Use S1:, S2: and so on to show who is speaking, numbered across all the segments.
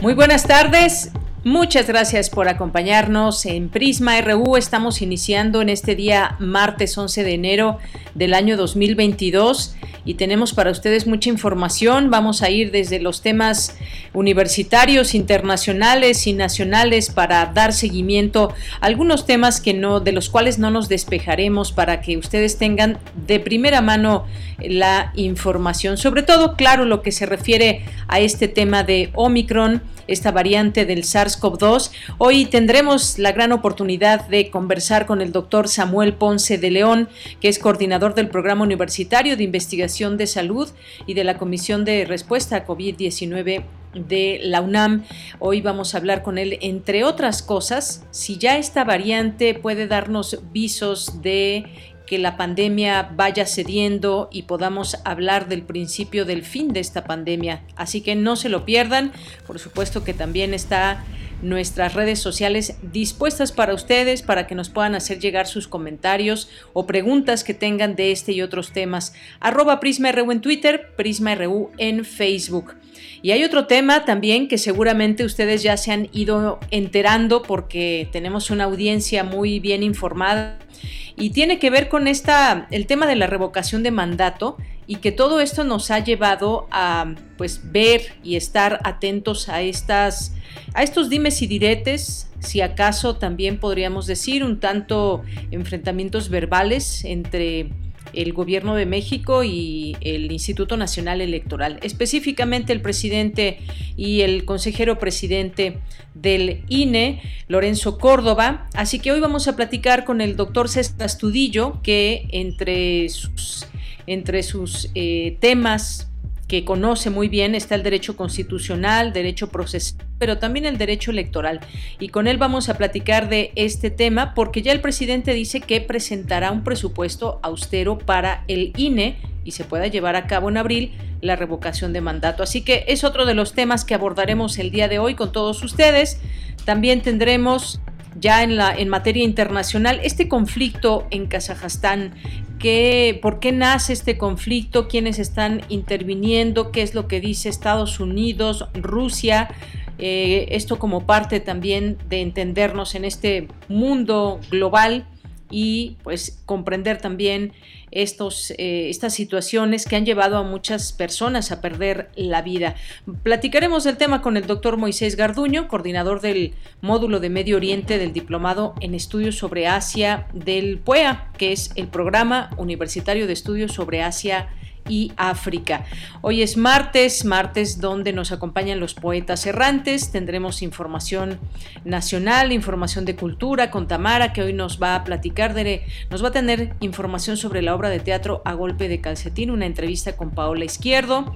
S1: Muy buenas tardes. Muchas gracias por acompañarnos en Prisma RU. Estamos iniciando en este día martes 11 de enero del año 2022 y tenemos para ustedes mucha información. Vamos a ir desde los temas universitarios, internacionales y nacionales para dar seguimiento a algunos temas que no de los cuales no nos despejaremos para que ustedes tengan de primera mano la información, sobre todo claro lo que se refiere a este tema de Omicron esta variante del SARS-CoV-2. Hoy tendremos la gran oportunidad de conversar con el doctor Samuel Ponce de León, que es coordinador del Programa Universitario de Investigación de Salud y de la Comisión de Respuesta a COVID-19 de la UNAM. Hoy vamos a hablar con él, entre otras cosas, si ya esta variante puede darnos visos de que la pandemia vaya cediendo y podamos hablar del principio del fin de esta pandemia. Así que no se lo pierdan. Por supuesto que también está nuestras redes sociales dispuestas para ustedes, para que nos puedan hacer llegar sus comentarios o preguntas que tengan de este y otros temas. Arroba PrismaRU en Twitter, PrismaRU en Facebook. Y hay otro tema también que seguramente ustedes ya se han ido enterando porque tenemos una audiencia muy bien informada y tiene que ver con esta, el tema de la revocación de mandato y que todo esto nos ha llevado a pues ver y estar atentos a estas a estos dimes y diretes, si acaso también podríamos decir un tanto enfrentamientos verbales entre el gobierno de México y el Instituto Nacional Electoral, específicamente el presidente y el consejero presidente del INE, Lorenzo Córdoba. Así que hoy vamos a platicar con el doctor César Astudillo, que entre sus, entre sus eh, temas que conoce muy bien está el derecho constitucional, derecho procesal, pero también el derecho electoral. Y con él vamos a platicar de este tema porque ya el presidente dice que presentará un presupuesto austero para el INE y se pueda llevar a cabo en abril la revocación de mandato. Así que es otro de los temas que abordaremos el día de hoy con todos ustedes. También tendremos ya en, la, en materia internacional este conflicto en Kazajstán por qué nace este conflicto, quiénes están interviniendo, qué es lo que dice Estados Unidos, Rusia. Eh, esto como parte también de entendernos en este mundo global y pues comprender también estos, eh, estas situaciones que han llevado a muchas personas a perder la vida. Platicaremos del tema con el doctor Moisés Garduño, coordinador del módulo de Medio Oriente del Diplomado en Estudios sobre Asia del PUEA, que es el Programa Universitario de Estudios sobre Asia y África. Hoy es martes, martes donde nos acompañan los poetas errantes. Tendremos información nacional, información de cultura con Tamara, que hoy nos va a platicar de, nos va a tener información sobre la obra de teatro A Golpe de Calcetín, una entrevista con Paola Izquierdo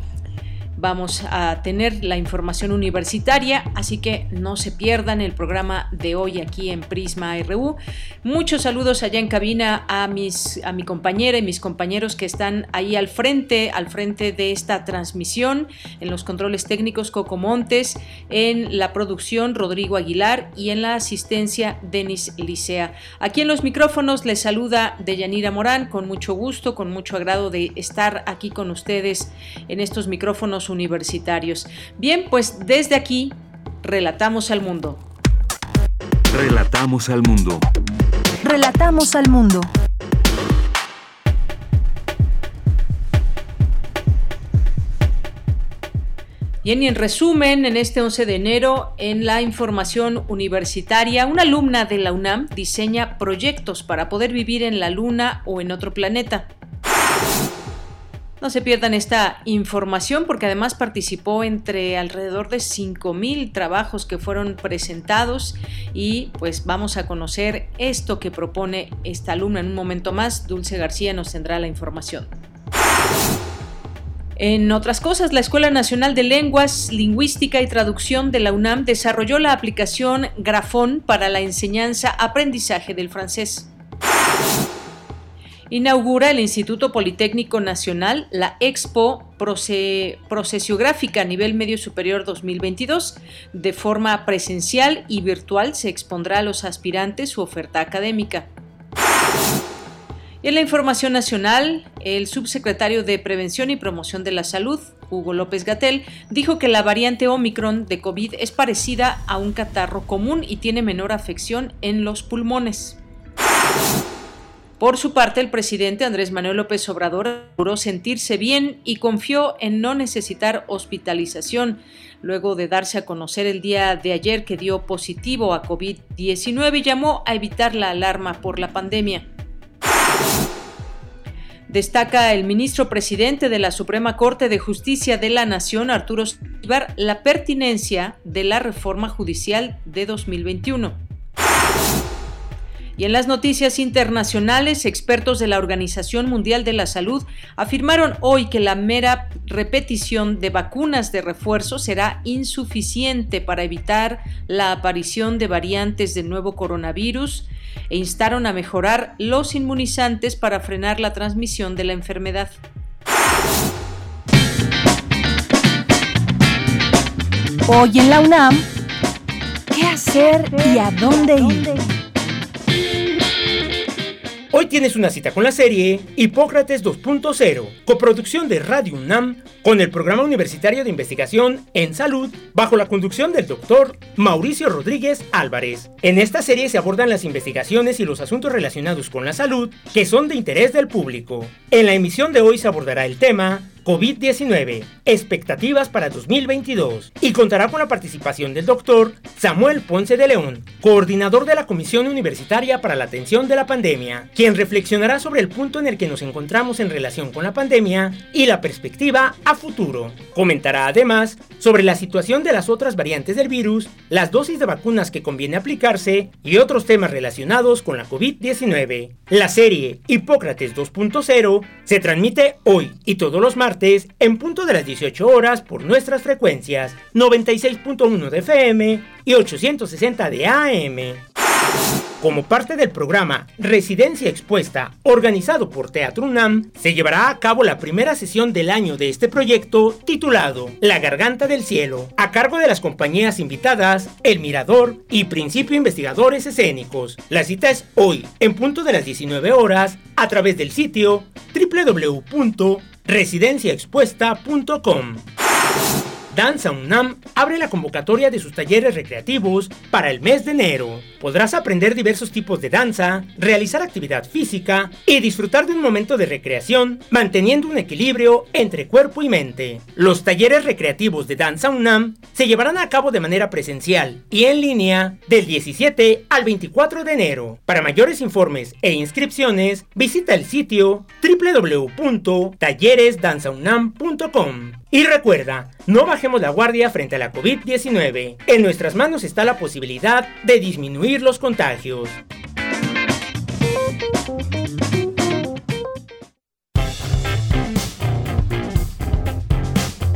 S1: vamos a tener la información universitaria, así que no se pierdan el programa de hoy aquí en Prisma RU. Muchos saludos allá en cabina a mis a mi compañera y mis compañeros que están ahí al frente, al frente de esta transmisión, en los controles técnicos Coco Montes, en la producción Rodrigo Aguilar y en la asistencia Denis Licea. Aquí en los micrófonos les saluda Deyanira Morán con mucho gusto, con mucho agrado de estar aquí con ustedes en estos micrófonos universitarios. Bien, pues desde aquí, relatamos al mundo.
S2: Relatamos al mundo.
S3: Relatamos al mundo.
S1: Bien, y en resumen, en este 11 de enero, en la información universitaria, una alumna de la UNAM diseña proyectos para poder vivir en la Luna o en otro planeta. No se pierdan esta información porque además participó entre alrededor de 5.000 trabajos que fueron presentados y pues vamos a conocer esto que propone esta alumna en un momento más. Dulce García nos tendrá la información. En otras cosas, la Escuela Nacional de Lenguas, Lingüística y Traducción de la UNAM desarrolló la aplicación Grafón para la enseñanza-aprendizaje del francés. Inaugura el Instituto Politécnico Nacional la Expo Procesiográfica a nivel medio superior 2022. De forma presencial y virtual se expondrá a los aspirantes su oferta académica. En la información nacional, el subsecretario de Prevención y Promoción de la Salud, Hugo López Gatel, dijo que la variante Omicron de COVID es parecida a un catarro común y tiene menor afección en los pulmones. Por su parte, el presidente Andrés Manuel López Obrador aseguró sentirse bien y confió en no necesitar hospitalización, luego de darse a conocer el día de ayer que dio positivo a COVID-19 y llamó a evitar la alarma por la pandemia. Destaca el ministro presidente de la Suprema Corte de Justicia de la Nación, Arturo Saldívar, la pertinencia de la reforma judicial de 2021. Y en las noticias internacionales, expertos de la Organización Mundial de la Salud afirmaron hoy que la mera repetición de vacunas de refuerzo será insuficiente para evitar la aparición de variantes del nuevo coronavirus e instaron a mejorar los inmunizantes para frenar la transmisión de la enfermedad.
S3: Hoy en la UNAM, ¿qué hacer y a dónde ir?
S2: Hoy tienes una cita con la serie Hipócrates 2.0, coproducción de Radio UNAM con el Programa Universitario de Investigación en Salud bajo la conducción del doctor Mauricio Rodríguez Álvarez. En esta serie se abordan las investigaciones y los asuntos relacionados con la salud que son de interés del público. En la emisión de hoy se abordará el tema COVID-19, expectativas para 2022 y contará con la participación del doctor Samuel Ponce de León, coordinador de la Comisión Universitaria para la Atención de la Pandemia, quien reflexionará sobre el punto en el que nos encontramos en relación con la pandemia y la perspectiva a futuro. Comentará además sobre la situación de las otras variantes del virus, las dosis de vacunas que conviene aplicarse y otros temas relacionados con la COVID-19. La serie Hipócrates 2.0 se transmite hoy y todos los martes en punto de las 18 horas por nuestras frecuencias 96.1 de FM y 860 de AM. Como parte del programa Residencia Expuesta, organizado por Teatro UNAM, se llevará a cabo la primera sesión del año de este proyecto titulado La Garganta del Cielo, a cargo de las compañías invitadas El Mirador y Principio Investigadores Escénicos. La cita es hoy, en punto de las 19 horas, a través del sitio www.residenciaexpuesta.com. Danza UNAM abre la convocatoria de sus talleres recreativos para el mes de enero. Podrás aprender diversos tipos de danza, realizar actividad física y disfrutar de un momento de recreación manteniendo un equilibrio entre cuerpo y mente. Los talleres recreativos de Danza UNAM se llevarán a cabo de manera presencial y en línea del 17 al 24 de enero. Para mayores informes e inscripciones, visita el sitio www.talleresdanzaunam.com. Y recuerda, no bajemos la guardia frente a la COVID-19. En nuestras manos está la posibilidad de disminuir los contagios.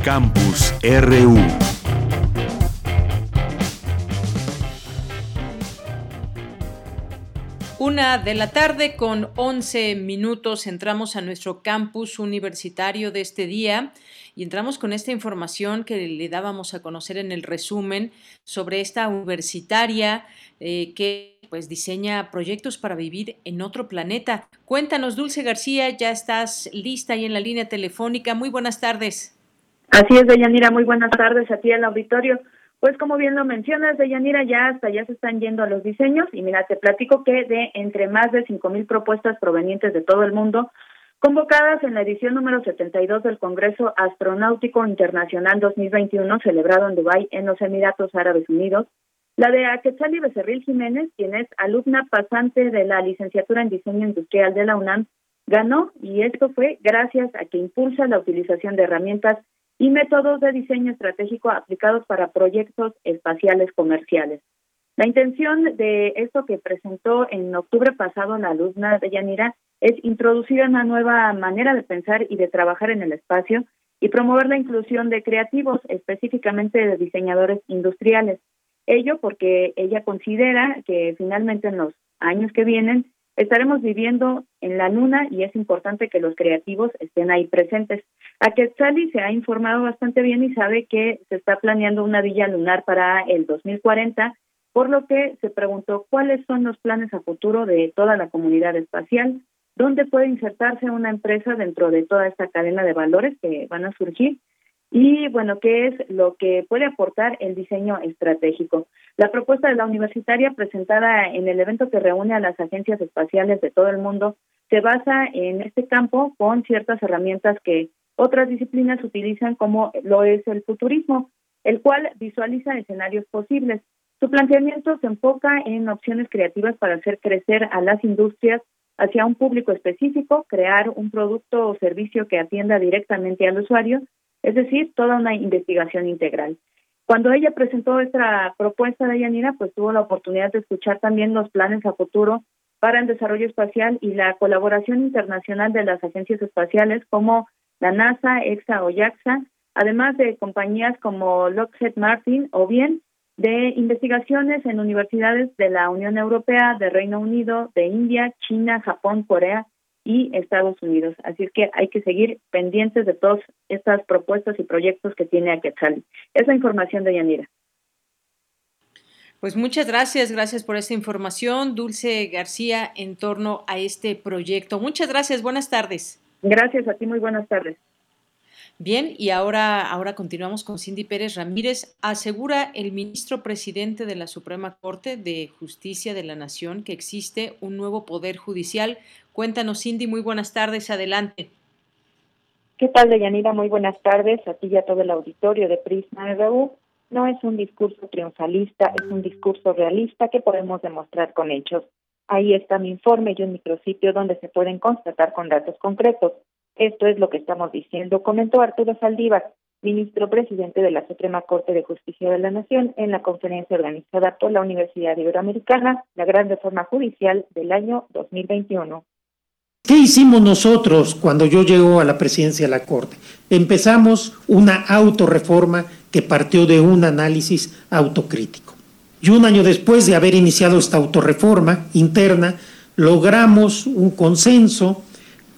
S4: Campus RU
S1: Una de la tarde con 11 minutos entramos a nuestro campus universitario de este día y entramos con esta información que le dábamos a conocer en el resumen sobre esta universitaria eh, que pues diseña proyectos para vivir en otro planeta. Cuéntanos, Dulce García, ya estás lista ahí en la línea telefónica. Muy buenas tardes.
S5: Así es, Deyanira, muy buenas tardes a ti el auditorio. Pues como bien lo mencionas, Deyanira, ya hasta ya se están yendo a los diseños. Y mira, te platico que de entre más de cinco mil propuestas provenientes de todo el mundo, convocadas en la edición número 72 del Congreso Astronáutico Internacional 2021 celebrado en Dubái, en los Emiratos Árabes Unidos, la de Aquetzali Becerril Jiménez, quien es alumna pasante de la licenciatura en Diseño Industrial de la UNAM, ganó. Y esto fue gracias a que impulsa la utilización de herramientas y métodos de diseño estratégico aplicados para proyectos espaciales comerciales. La intención de esto que presentó en octubre pasado la alumna de Yanira es introducir una nueva manera de pensar y de trabajar en el espacio y promover la inclusión de creativos, específicamente de diseñadores industriales. Ello porque ella considera que finalmente en los años que vienen estaremos viviendo en la luna y es importante que los creativos estén ahí presentes. A Quetzali se ha informado bastante bien y sabe que se está planeando una villa lunar para el 2040 por lo que se preguntó cuáles son los planes a futuro de toda la comunidad espacial, dónde puede insertarse una empresa dentro de toda esta cadena de valores que van a surgir y, bueno, qué es lo que puede aportar el diseño estratégico. La propuesta de la universitaria presentada en el evento que reúne a las agencias espaciales de todo el mundo se basa en este campo con ciertas herramientas que otras disciplinas utilizan como lo es el futurismo, el cual visualiza escenarios posibles su planteamiento se enfoca en opciones creativas para hacer crecer a las industrias hacia un público específico, crear un producto o servicio que atienda directamente al usuario, es decir, toda una investigación integral. Cuando ella presentó esta propuesta de Yanira, pues tuvo la oportunidad de escuchar también los planes a futuro para el desarrollo espacial y la colaboración internacional de las agencias espaciales como la NASA, EXA o JAXA, además de compañías como Lockheed Martin o bien de investigaciones en universidades de la Unión Europea, de Reino Unido, de India, China, Japón, Corea y Estados Unidos. Así es que hay que seguir pendientes de todas estas propuestas y proyectos que tiene Aquetzal. Esa información de Yanira.
S1: Pues muchas gracias, gracias por esta información, Dulce García, en torno a este proyecto. Muchas gracias, buenas tardes.
S5: Gracias a ti, muy buenas tardes.
S1: Bien, y ahora, ahora continuamos con Cindy Pérez Ramírez. Asegura el ministro presidente de la Suprema Corte de Justicia de la Nación que existe un nuevo poder judicial. Cuéntanos, Cindy, muy buenas tardes, adelante.
S4: ¿Qué tal, Deyanira? Muy buenas tardes a ti y a todo el auditorio de Prisma RU. No es un discurso triunfalista, es un discurso realista que podemos demostrar con hechos. Ahí está mi informe y un micrositio donde se pueden constatar con datos concretos. Esto es lo que estamos diciendo, comentó Arturo Saldívar, ministro presidente de la Suprema Corte de Justicia de la Nación, en la conferencia organizada por la Universidad Iberoamericana, la Gran Reforma Judicial del año 2021.
S6: ¿Qué hicimos nosotros cuando yo llego a la presidencia de la Corte? Empezamos una autorreforma que partió de un análisis autocrítico. Y un año después de haber iniciado esta autorreforma interna, logramos un consenso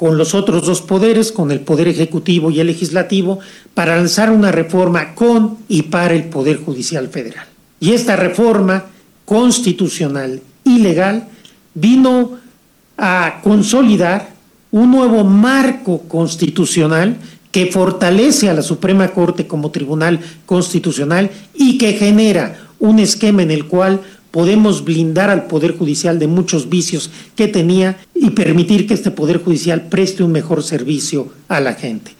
S6: con los otros dos poderes, con el Poder Ejecutivo y el Legislativo, para lanzar una reforma con y para el Poder Judicial Federal. Y esta reforma constitucional y legal vino a consolidar un nuevo marco constitucional que fortalece a la Suprema Corte como tribunal constitucional y que genera un esquema en el cual podemos blindar al Poder Judicial de muchos vicios que tenía y permitir que este Poder Judicial preste un mejor servicio a la gente.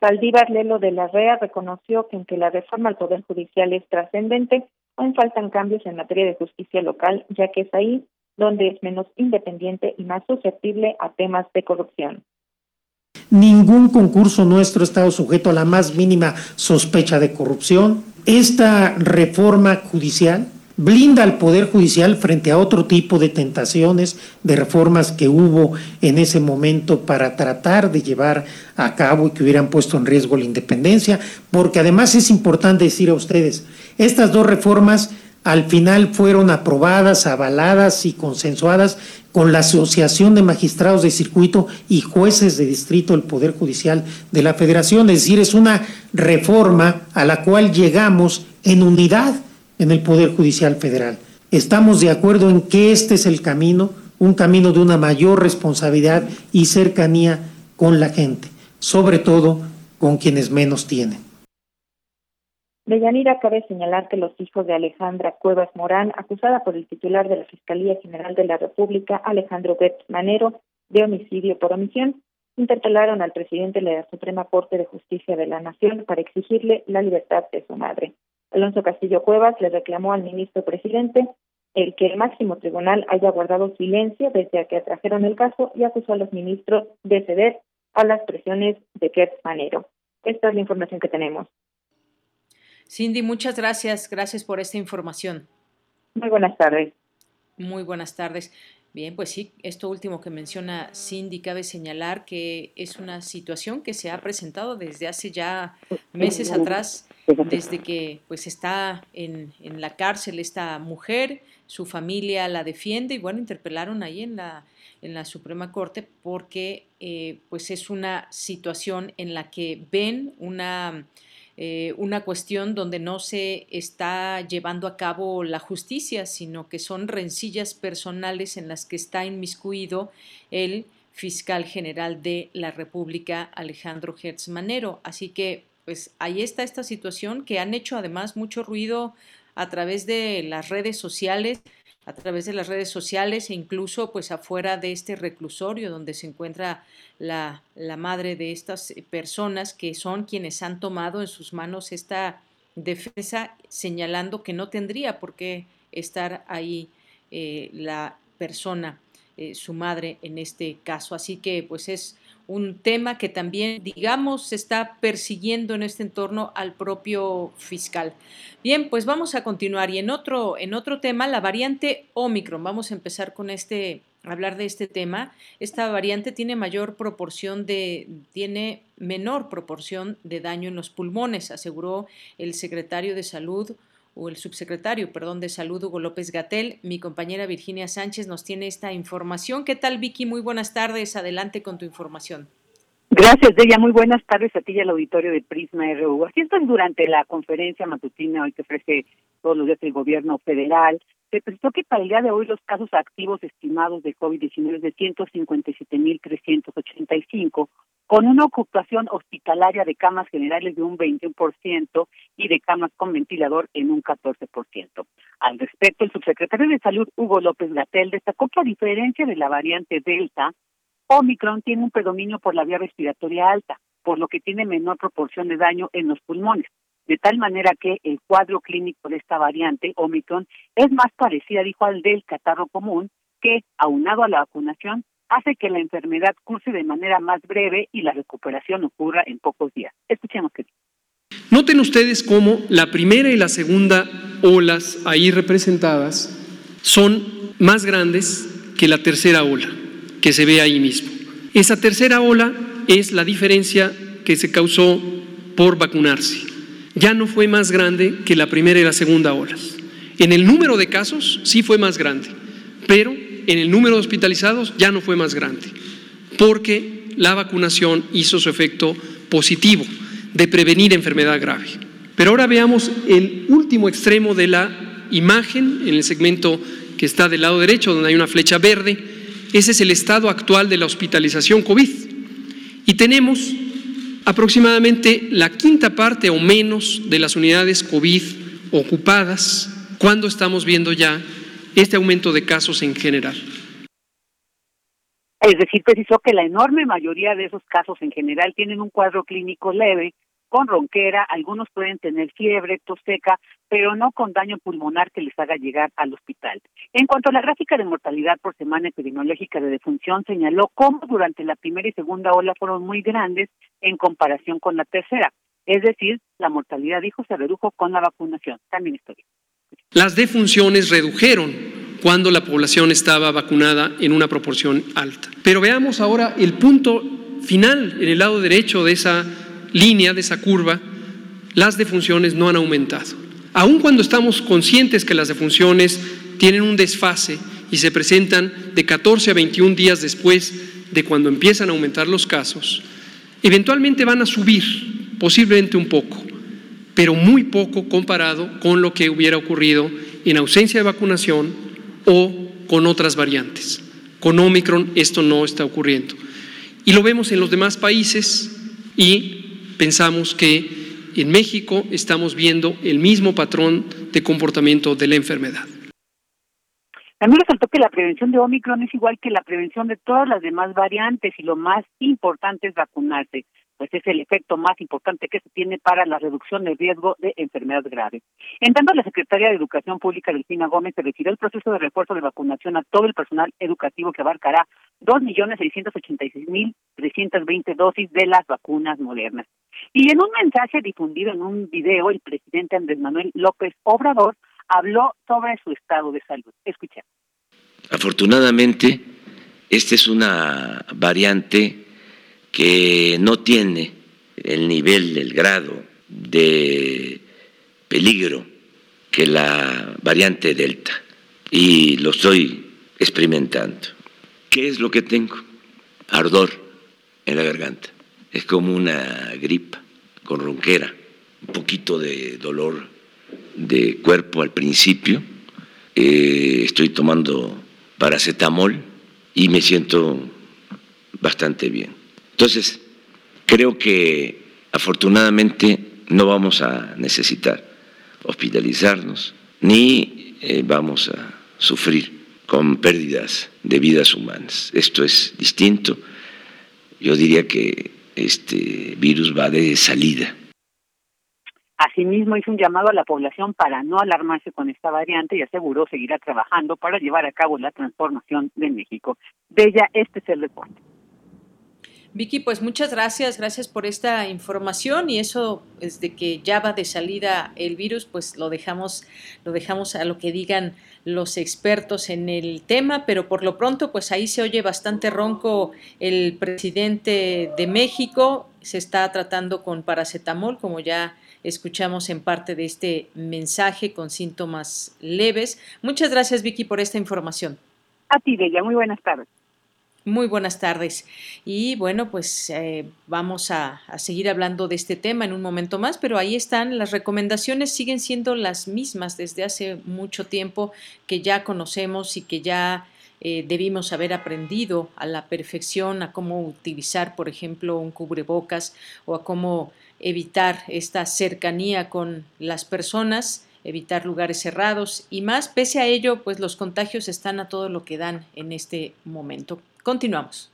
S4: Saldívar Lelo de la REA reconoció que aunque la reforma al Poder Judicial es trascendente, aún faltan cambios en materia de justicia local, ya que es ahí donde es menos independiente y más susceptible a temas de corrupción.
S6: Ningún concurso nuestro ha estado sujeto a la más mínima sospecha de corrupción. Esta reforma judicial blinda al Poder Judicial frente a otro tipo de tentaciones, de reformas que hubo en ese momento para tratar de llevar a cabo y que hubieran puesto en riesgo la independencia, porque además es importante decir a ustedes, estas dos reformas al final fueron aprobadas, avaladas y consensuadas con la Asociación de Magistrados de Circuito y Jueces de Distrito del Poder Judicial de la Federación. Es decir, es una reforma a la cual llegamos en unidad en el Poder Judicial Federal. Estamos de acuerdo en que este es el camino, un camino de una mayor responsabilidad y cercanía con la gente, sobre todo con quienes menos tienen.
S4: De Yanira cabe señalar que los hijos de Alejandra Cuevas Morán, acusada por el titular de la Fiscalía General de la República, Alejandro Betz Manero, de homicidio por omisión, interpelaron al presidente de la Suprema Corte de Justicia de la Nación para exigirle la libertad de su madre. Alonso Castillo Cuevas le reclamó al ministro presidente el que el máximo tribunal haya guardado silencio desde que atrajeron el caso y acusó a los ministros de ceder a las presiones de Kert Manero. Esta es la información que tenemos.
S1: Cindy, muchas gracias. Gracias por esta información.
S4: Muy buenas tardes.
S1: Muy buenas tardes. Bien, pues sí, esto último que menciona Cindy, cabe señalar que es una situación que se ha presentado desde hace ya meses atrás, desde que pues está en, en la cárcel esta mujer, su familia la defiende y bueno, interpelaron ahí en la, en la Suprema Corte porque eh, pues es una situación en la que ven una eh, una cuestión donde no se está llevando a cabo la justicia, sino que son rencillas personales en las que está inmiscuido el fiscal general de la República, Alejandro Hertz Manero. Así que, pues ahí está esta situación que han hecho además mucho ruido a través de las redes sociales, a través de las redes sociales e incluso pues afuera de este reclusorio donde se encuentra la, la, madre de estas personas que son quienes han tomado en sus manos esta defensa señalando que no tendría por qué estar ahí eh, la persona, eh, su madre en este caso. Así que pues es un tema que también, digamos, se está persiguiendo en este entorno al propio fiscal. Bien, pues vamos a continuar y en otro, en otro tema, la variante Omicron. Vamos a empezar con este, hablar de este tema. Esta variante tiene mayor proporción de, tiene menor proporción de daño en los pulmones, aseguró el secretario de Salud o el subsecretario, perdón, de Salud, Hugo López Gatel. Mi compañera Virginia Sánchez nos tiene esta información. ¿Qué tal, Vicky? Muy buenas tardes. Adelante con tu información.
S7: Gracias, Deya. Muy buenas tardes a ti y al auditorio de Prisma RU. Así es, durante la conferencia matutina hoy que ofrece todos los días el gobierno federal, se presentó que para el día de hoy los casos activos estimados de COVID-19 es de 157.385, con una ocupación hospitalaria de camas generales de un 21% y de camas con ventilador en un 14%. Al respecto, el subsecretario de Salud, Hugo López Gatel, destacó que a diferencia de la variante Delta, Omicron tiene un predominio por la vía respiratoria alta, por lo que tiene menor proporción de daño en los pulmones, de tal manera que el cuadro clínico de esta variante, Omicron, es más parecida, dijo, al del catarro común, que, aunado a la vacunación, hace que la enfermedad curse de manera más breve y la recuperación ocurra en pocos días. Escuchemos qué
S8: Noten ustedes cómo la primera y la segunda olas ahí representadas son más grandes que la tercera ola que se ve ahí mismo. Esa tercera ola es la diferencia que se causó por vacunarse. Ya no fue más grande que la primera y la segunda olas. En el número de casos sí fue más grande, pero en el número de hospitalizados ya no fue más grande, porque la vacunación hizo su efecto positivo de prevenir enfermedad grave. Pero ahora veamos el último extremo de la imagen en el segmento que está del lado derecho, donde hay una flecha verde. Ese es el estado actual de la hospitalización COVID. Y tenemos aproximadamente la quinta parte o menos de las unidades COVID ocupadas cuando estamos viendo ya este aumento de casos en general.
S7: Es decir, precisó que la enorme mayoría de esos casos en general tienen un cuadro clínico leve, con ronquera, algunos pueden tener fiebre, tos seca, pero no con daño pulmonar que les haga llegar al hospital. En cuanto a la gráfica de mortalidad por semana epidemiológica de defunción, señaló cómo durante la primera y segunda ola fueron muy grandes en comparación con la tercera. Es decir, la mortalidad, dijo, se redujo con la vacunación. También estoy.
S8: Las defunciones redujeron cuando la población estaba vacunada en una proporción alta. Pero veamos ahora el punto final, en el lado derecho de esa línea, de esa curva, las defunciones no han aumentado. Aun cuando estamos conscientes que las defunciones tienen un desfase y se presentan de 14 a 21 días después de cuando empiezan a aumentar los casos, eventualmente van a subir, posiblemente un poco, pero muy poco comparado con lo que hubiera ocurrido en ausencia de vacunación o con otras variantes. Con Omicron esto no está ocurriendo. Y lo vemos en los demás países y pensamos que en México estamos viendo el mismo patrón de comportamiento de la enfermedad.
S7: También resaltó que la prevención de Omicron es igual que la prevención de todas las demás variantes y lo más importante es vacunarse. pues es el efecto más importante que se tiene para la reducción del riesgo de enfermedades graves. En tanto, la Secretaría de Educación Pública, Delfina Gómez, se retiró el proceso de refuerzo de vacunación a todo el personal educativo que abarcará 2.686.320 dosis de las vacunas modernas. Y en un mensaje difundido en un video, el presidente Andrés Manuel López Obrador habló sobre su estado de salud. Escuchemos.
S9: Afortunadamente, esta es una variante que no tiene el nivel, el grado de peligro que la variante Delta y lo estoy experimentando. ¿Qué es lo que tengo? Ardor en la garganta. Es como una gripa con ronquera, un poquito de dolor de cuerpo al principio. Eh, estoy tomando paracetamol y me siento bastante bien. Entonces, creo que afortunadamente no vamos a necesitar hospitalizarnos ni eh, vamos a sufrir con pérdidas de vidas humanas. Esto es distinto. Yo diría que este virus va de salida.
S7: Asimismo, hizo un llamado a la población para no alarmarse con esta variante y aseguró seguirá trabajando para llevar a cabo la transformación de México. De ella, este es el reporte.
S1: Vicky, pues muchas gracias, gracias por esta información y eso desde que ya va de salida el virus, pues lo dejamos, lo dejamos a lo que digan los expertos en el tema, pero por lo pronto, pues ahí se oye bastante ronco el presidente de México, se está tratando con paracetamol, como ya escuchamos en parte de este mensaje con síntomas leves. Muchas gracias, Vicky, por esta información.
S7: A ti, Bella, muy buenas tardes.
S1: Muy buenas tardes. Y bueno, pues eh, vamos a, seguir hablando de este tema en un momento más, pero ahí están, las recomendaciones siguen siendo las mismas desde hace mucho tiempo que ya conocemos y que ya eh, debimos haber aprendido a la perfección, a cómo utilizar, por ejemplo, un cubrebocas o a cómo evitar esta cercanía con las personas evitar lugares cerrados y más. Pese a ello, pues los contagios están a todo lo que dan en este momento. Continuamos.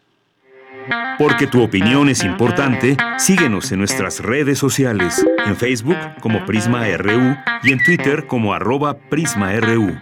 S10: Porque tu opinión es importante, síguenos en nuestras redes sociales, en Facebook como Prisma RU y en Twitter como arroba PrismaRU.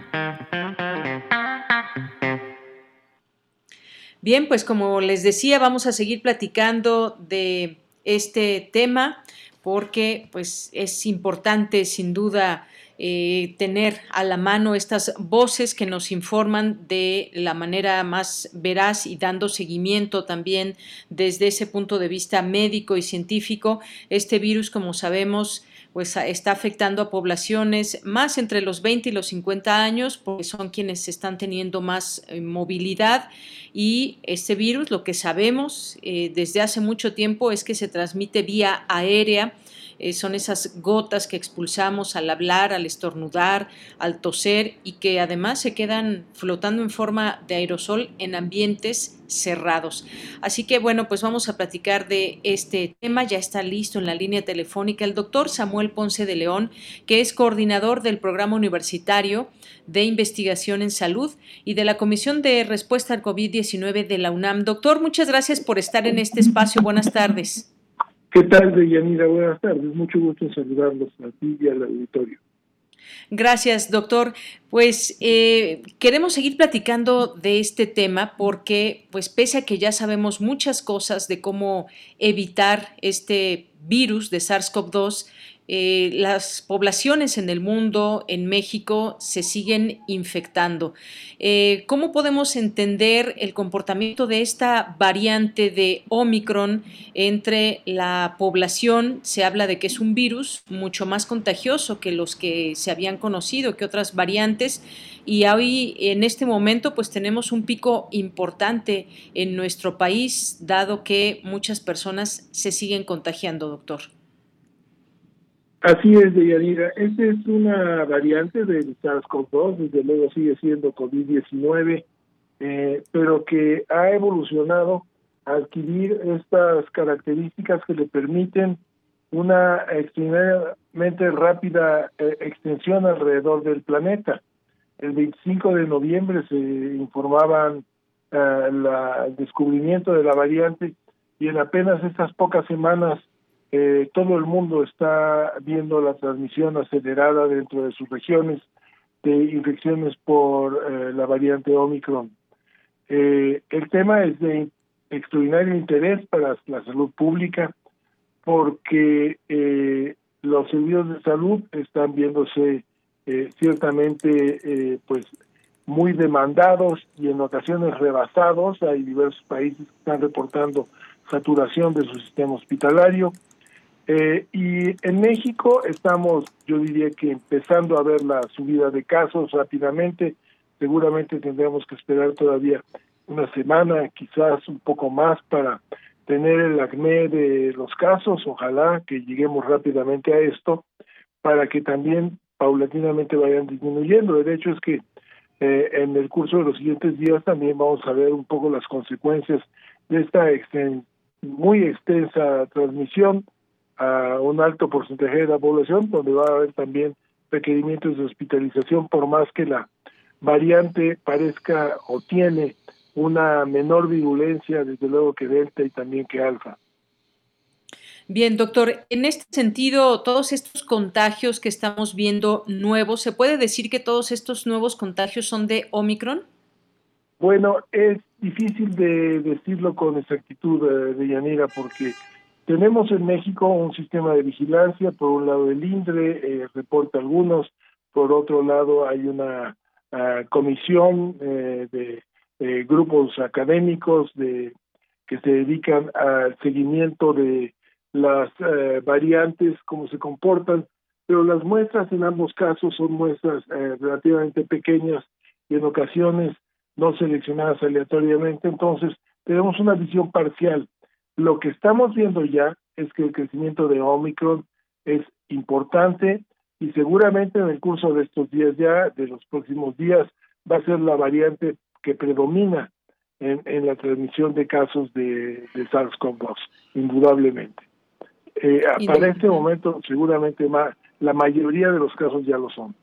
S1: Bien, pues como les decía, vamos a seguir platicando de este tema porque pues es importante sin duda eh, tener a la mano estas voces que nos informan de la manera más veraz y dando seguimiento también desde ese punto de vista médico y científico. Este virus, como sabemos, pues está afectando a poblaciones más entre los 20 y los 50 años, porque son quienes están teniendo más eh, movilidad. Y este virus, lo que sabemos eh, desde hace mucho tiempo es que se transmite vía aérea eh, son esas gotas que expulsamos al hablar, al estornudar, al toser y que además se quedan flotando en forma de aerosol en ambientes cerrados. Así que bueno, pues vamos a platicar de este tema. Ya está listo en la línea telefónica el doctor Samuel Ponce de León, que es coordinador del programa universitario de investigación en salud y de la Comisión de Respuesta al COVID-19 de la UNAM. Doctor, muchas gracias por estar en este espacio. Buenas tardes.
S11: ¿Qué tal, Deyanira? Buenas tardes. Mucho gusto en saludarlos a ti y al auditorio.
S1: Gracias, doctor. Pues eh, queremos seguir platicando de este tema porque, pues pese a que ya sabemos muchas cosas de cómo evitar este virus de SARS-CoV-2, eh, las poblaciones en el mundo, en México, se siguen infectando. Eh, ¿Cómo podemos entender el comportamiento de esta variante de Omicron entre la población? Se habla de que es un virus mucho más contagioso que los que se habían conocido, que otras variantes, y hoy en este momento pues tenemos un pico importante en nuestro país, dado que muchas personas se siguen contagiando, doctor.
S11: Así es, Deyanira. Esta es una variante del SARS-CoV-2, desde luego sigue siendo COVID-19, eh, pero que ha evolucionado a adquirir estas características que le permiten una extremadamente rápida eh, extensión alrededor del planeta. El 25 de noviembre se informaban eh, el descubrimiento de la variante y en apenas estas pocas semanas eh, todo el mundo está viendo la transmisión acelerada dentro de sus regiones de infecciones por eh, la variante Omicron. Eh, el tema es de extraordinario interés para la salud pública porque eh, los servicios de salud están viéndose ciertamente pues muy demandados y en ocasiones rebasados. Hay diversos países que están reportando saturación de su sistema hospitalario. Eh, y en México estamos, yo diría que empezando a ver la subida de casos rápidamente. Seguramente tendremos que esperar todavía una semana, quizás un poco más para tener el acné de los casos. Ojalá que lleguemos rápidamente a esto para que también paulatinamente vayan disminuyendo. El hecho es que eh, en el curso de los siguientes días también vamos a ver un poco las consecuencias de esta muy extensa transmisión a un alto porcentaje de la población, donde va a haber también requerimientos de hospitalización, por más que la variante parezca o tiene una menor virulencia, desde luego que Delta y también que Alfa.
S1: Bien, doctor, en este sentido, todos estos contagios que estamos viendo nuevos, ¿se puede decir que todos estos nuevos contagios son de Omicron?
S11: Bueno, es difícil de decirlo con exactitud, eh, de Yanira, porque tenemos en México un sistema de vigilancia, por un lado el INDRE eh, reporta algunos, por otro lado hay una uh, comisión eh, de grupos académicos de que se dedican al seguimiento de las eh, variantes, cómo se comportan, pero las muestras en ambos casos son muestras relativamente pequeñas y en ocasiones no seleccionadas aleatoriamente, entonces tenemos una visión parcial. Lo que estamos viendo ya es que el crecimiento de Omicron es importante y seguramente en el curso de estos días ya, de los próximos días, va a ser la variante que predomina en, en la transmisión de casos de, de SARS-CoV-2, indudablemente. Eh, para este momento, seguramente más, la mayoría de los casos ya lo son.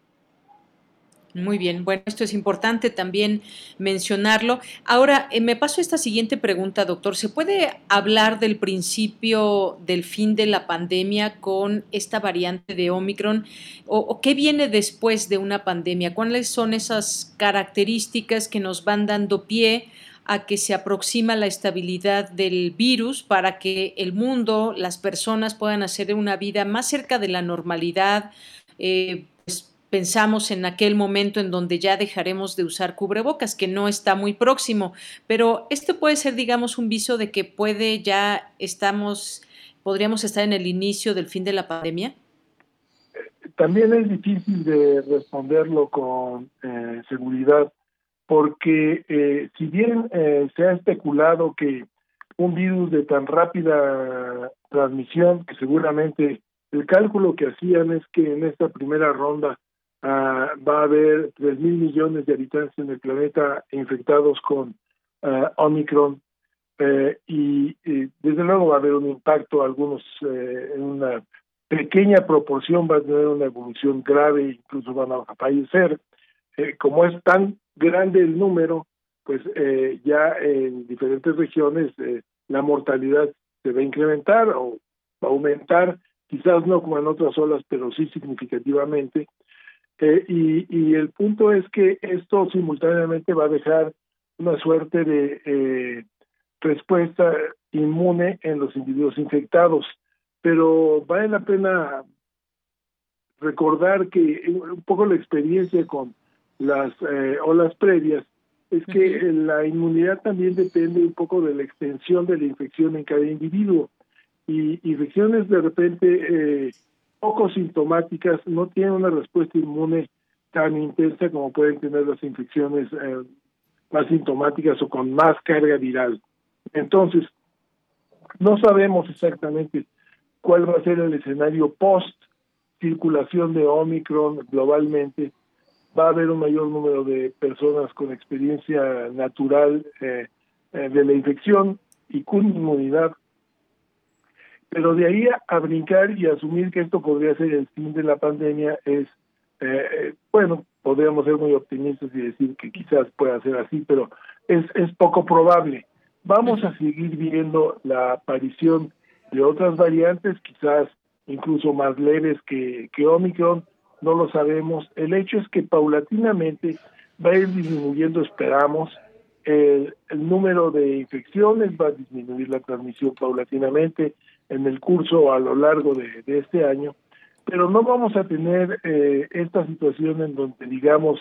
S1: Muy bien, bueno, esto es importante también mencionarlo. Ahora, eh, me paso a esta siguiente pregunta, doctor. ¿Se puede hablar del principio del fin de la pandemia con esta variante de Omicron? ¿O, qué viene después de una pandemia? ¿Cuáles son esas características que nos van dando pie a que se aproxima la estabilidad del virus para que el mundo, las personas puedan hacer una vida más cerca de la normalidad? Eh, pensamos en aquel momento en donde ya dejaremos de usar cubrebocas, que no está muy próximo, pero este puede ser, digamos, un viso de que puede ya estamos, podríamos estar en el inicio del fin de la pandemia.
S11: También es difícil de responderlo con eh, seguridad, porque eh, si bien eh, se ha especulado que un virus de tan rápida transmisión, que seguramente el cálculo que hacían es que en esta primera ronda Uh, va a haber 3 mil millones de habitantes en el planeta infectados con uh, Omicron eh, y, y, desde luego va a haber un impacto, algunos eh, en una pequeña proporción va a tener una evolución grave, incluso van a fallecer. Eh, como es tan grande el número, pues eh, ya en diferentes regiones eh, la mortalidad se va a incrementar o va a aumentar, quizás no como en otras olas, pero sí significativamente. Eh, y, y, el punto es que esto simultáneamente va a dejar una suerte de eh, respuesta inmune en los individuos infectados, pero vale la pena recordar que un poco la experiencia con las eh, olas previas es que la inmunidad también depende un poco de la extensión de la infección en cada individuo. Y infecciones de repente eh, poco sintomáticas no tienen una respuesta inmune tan intensa como pueden tener las infecciones eh, más sintomáticas o con más carga viral. Entonces, no sabemos exactamente cuál va a ser el escenario post circulación de Omicron globalmente. Va a haber un mayor número de personas con experiencia natural eh, eh, de la infección y con inmunidad pero de ahí a, a, brincar y asumir que esto podría ser el fin de la pandemia es, eh, bueno, podríamos ser muy optimistas y decir que quizás pueda ser así, pero es, es poco probable. Vamos a seguir viendo la aparición de otras variantes, quizás incluso más leves que, que Omicron, no lo sabemos. El hecho es que paulatinamente va a ir disminuyendo, esperamos, el, número de infecciones, va a disminuir la transmisión paulatinamente en el curso a lo largo de, este año, pero no vamos a tener eh, esta situación en donde, digamos,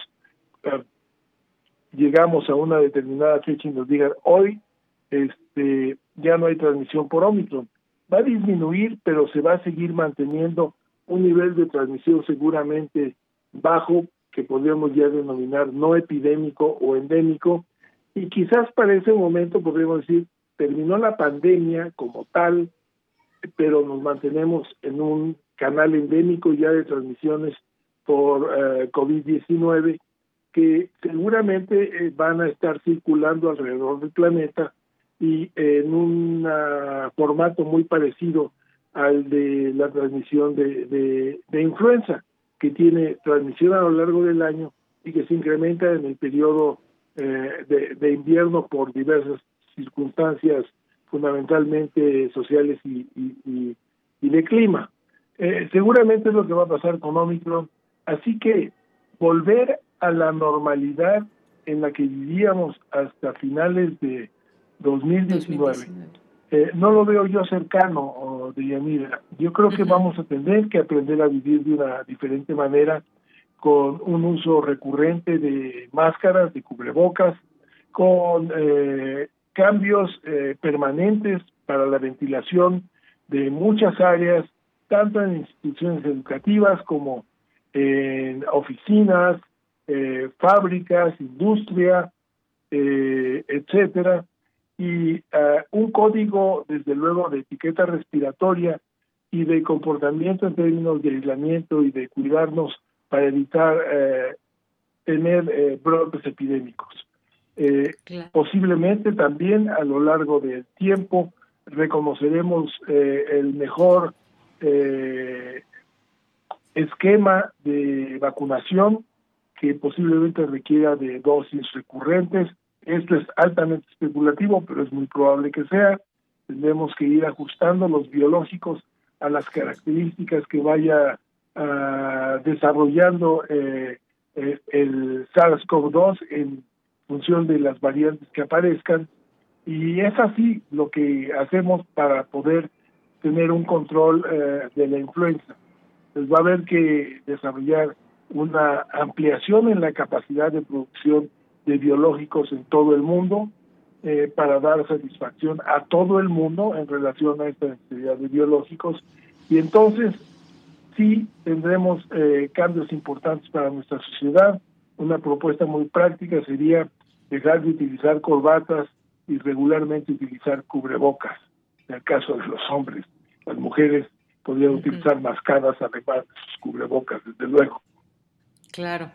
S11: eh, llegamos a una determinada fecha y nos digan, hoy este ya no hay transmisión por Omicron. Va a disminuir, pero se va a seguir manteniendo un nivel de transmisión seguramente bajo, que podríamos ya denominar no epidémico o endémico, y quizás para ese momento podríamos decir, terminó la pandemia como tal, pero nos mantenemos en un canal endémico ya de transmisiones por eh, COVID-19 que seguramente eh, van a estar circulando alrededor del planeta y en un formato muy parecido al de la transmisión de, de, influenza, que tiene transmisión a lo largo del año y que se incrementa en el periodo eh, de, invierno por diversas circunstancias fundamentalmente sociales y, y, de clima. Eh, seguramente es lo que va a pasar con Omicron, así que volver a la normalidad en la que vivíamos hasta finales de 2019 eh, no lo veo yo cercano, Deyanira. Yo creo que vamos a tener que aprender a vivir de una diferente manera, con un uso recurrente de máscaras, de cubrebocas, con eh, cambios eh, permanentes para la ventilación de muchas áreas, tanto en instituciones educativas como en oficinas, fábricas, industria, etcétera y eh, un código, desde luego, de etiqueta respiratoria y de comportamiento en términos de aislamiento y de cuidarnos para evitar eh, tener eh, brotes epidémicos. Posiblemente también a lo largo del tiempo reconoceremos el mejor esquema de vacunación que posiblemente requiera de dosis recurrentes esto es altamente especulativo, pero es muy probable que sea. Tendremos que ir ajustando los biológicos a las características que vaya uh, desarrollando eh, eh, el SARS-CoV-2 en función de las variantes que aparezcan. Y es así lo que hacemos para poder tener un control eh, de la influenza. Pues va a haber que desarrollar una ampliación en la capacidad de producción de biológicos en todo el mundo eh, para dar satisfacción a todo el mundo en relación a esta necesidad de biológicos y entonces sí tendremos eh, cambios importantes para nuestra sociedad. Una propuesta muy práctica sería dejar de utilizar corbatas y regularmente utilizar cubrebocas, en el caso de los hombres. Las mujeres podrían utilizar mascadas además de sus cubrebocas, desde luego.
S1: Claro.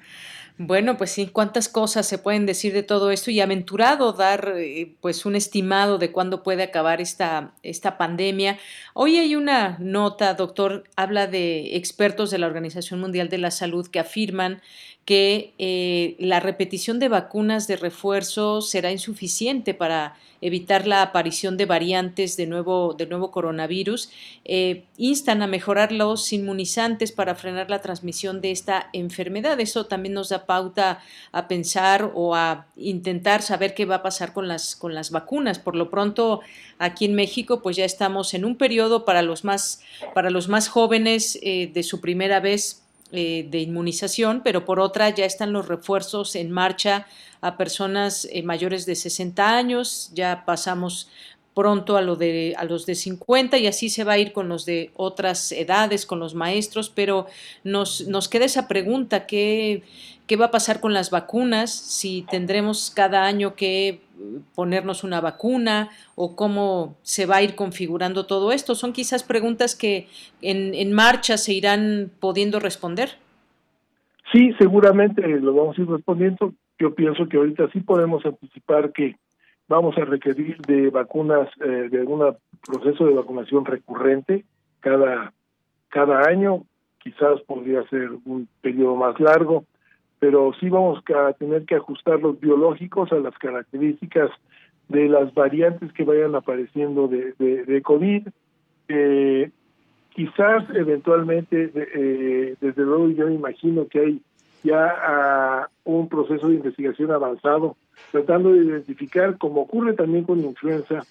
S1: Bueno, pues sí, cuántas cosas se pueden decir de todo esto y aventurado dar eh, pues un estimado de cuándo puede acabar esta, esta pandemia. Hoy hay una nota, doctor, habla de expertos de la Organización Mundial de la Salud que afirman que eh, la repetición de vacunas de refuerzo será insuficiente para evitar la aparición de variantes de nuevo, de nuevo coronavirus. Eh, instan a mejorar los inmunizantes para frenar la transmisión de esta enfermedad. Eso también nos da a pensar o a intentar saber qué va a pasar con las, con las vacunas. Por lo pronto, aquí en México, pues ya estamos en un periodo para los más, para los más jóvenes eh, de su primera vez eh, de inmunización, pero por otra ya están los refuerzos en marcha a personas eh, mayores de 60 años, ya pasamos pronto a, lo de, a los de 50 y así se va a ir con los de otras edades, con los maestros, pero nos, nos queda esa pregunta, ¿qué, ¿qué va a pasar con las vacunas? Si tendremos cada año que ponernos una vacuna o cómo se va a ir configurando todo esto. Son quizás preguntas que en, marcha se irán pudiendo responder.
S11: Sí, seguramente lo vamos a ir respondiendo. Yo pienso que ahorita sí podemos anticipar que vamos a requerir de vacunas, eh, de un proceso de vacunación recurrente cada, cada año. Quizás podría ser un periodo más largo pero sí vamos a tener que ajustar los biológicos a las características de las variantes que vayan apareciendo de, COVID. Eh, quizás eventualmente, eh, desde luego yo imagino que hay ya ah, un proceso de investigación avanzado, tratando de identificar, como ocurre también con influenza,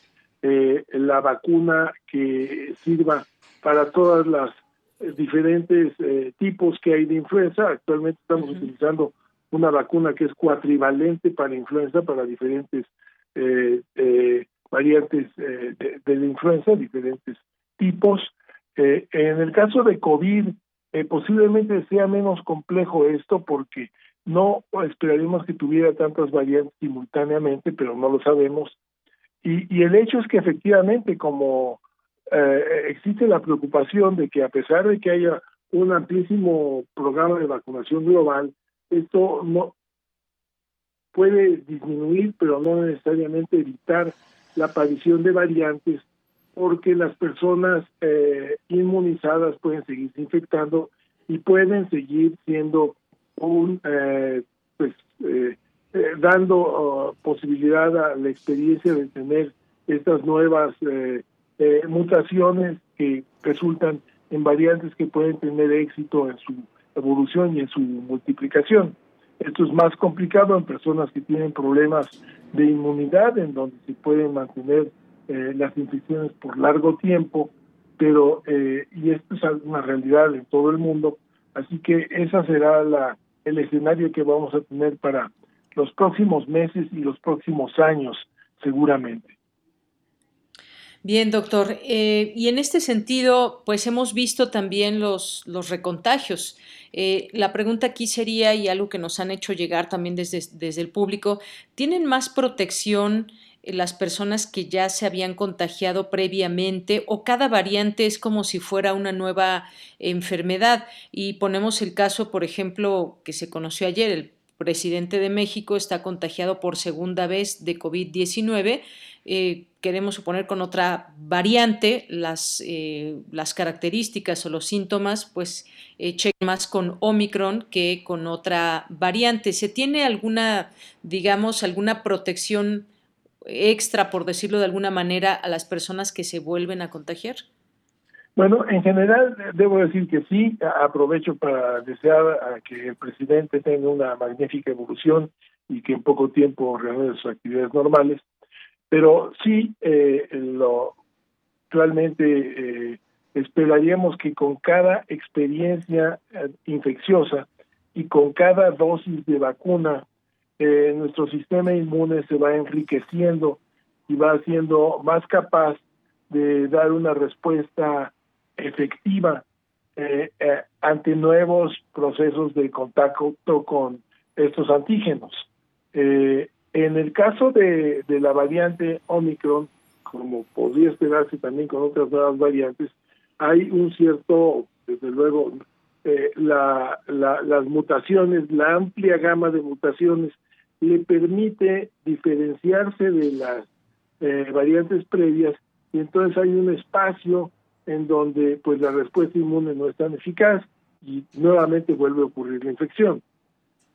S11: eh, la vacuna que sirva para todas las diferentes eh, tipos que hay de influenza. Actualmente estamos utilizando una vacuna que es cuatrivalente para influenza, para diferentes eh, eh, variantes eh, de, de, la influenza, diferentes tipos. Eh, en el caso de COVID, eh, posiblemente sea menos complejo esto porque no esperaríamos que tuviera tantas variantes simultáneamente, pero no lo sabemos. Y, y el hecho es que efectivamente, como eh, existe la preocupación de que a pesar de que haya un amplísimo programa de vacunación global, esto no puede disminuir, pero no necesariamente evitar la aparición de variantes, porque las personas eh, inmunizadas pueden seguirse infectando y pueden seguir siendo un, eh, pues, eh, eh dando uh, posibilidad a la experiencia de tener estas nuevas eh, eh, mutaciones que resultan en variantes que pueden tener éxito en su evolución y en su multiplicación. Esto es más complicado en personas que tienen problemas de inmunidad, en donde se pueden mantener eh, las infecciones por largo tiempo, pero eh, y esto es una realidad en todo el mundo, así que esa será la el escenario que vamos a tener para los próximos meses y los próximos años, seguramente.
S1: Bien, doctor. Eh, y en este sentido, pues hemos visto también los, los recontagios. Eh, la pregunta aquí sería, y algo que nos han hecho llegar también desde, desde el público, ¿tienen más protección eh, las personas que ya se habían contagiado previamente o cada variante es como si fuera una nueva enfermedad? Y ponemos el caso, por ejemplo, que se conoció ayer, el presidente de México está contagiado por segunda vez de COVID-19 eh, queremos suponer con otra variante, las, eh, las características o los síntomas, pues eh, más con Omicron que con otra variante. ¿Se tiene alguna, digamos, alguna protección extra, por decirlo de alguna manera, a las personas que se vuelven a contagiar?
S11: Bueno, en general debo decir que sí, aprovecho para desear a que el presidente tenga una magnífica evolución y que en poco tiempo reanude sus actividades normales. Pero sí, eh, lo realmente eh, esperaríamos que con cada experiencia eh, infecciosa y con cada dosis de vacuna, eh, nuestro sistema inmune se va enriqueciendo y va siendo más capaz de dar una respuesta efectiva ante nuevos procesos de contacto con estos antígenos. En el caso de, la variante Omicron, como podría esperarse también con otras nuevas variantes, hay un cierto, desde luego, eh, la, la, las mutaciones, la amplia gama de mutaciones le permite diferenciarse de las eh, variantes previas y entonces hay un espacio en donde pues la respuesta inmune no es tan eficaz y nuevamente vuelve a ocurrir la infección.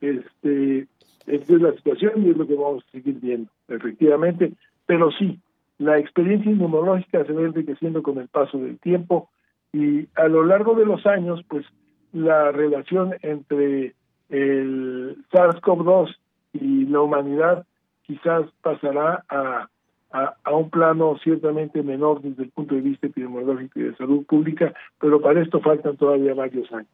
S11: Este, esta es la situación y es lo que vamos a seguir viendo, efectivamente. Pero sí, la experiencia inmunológica se va enriqueciendo con el paso del tiempo y a lo largo de los años, pues la relación entre el SARS-CoV-2 y la humanidad quizás pasará a, a, a, un plano ciertamente menor desde el punto de vista epidemiológico y de salud pública, pero para esto faltan todavía varios años.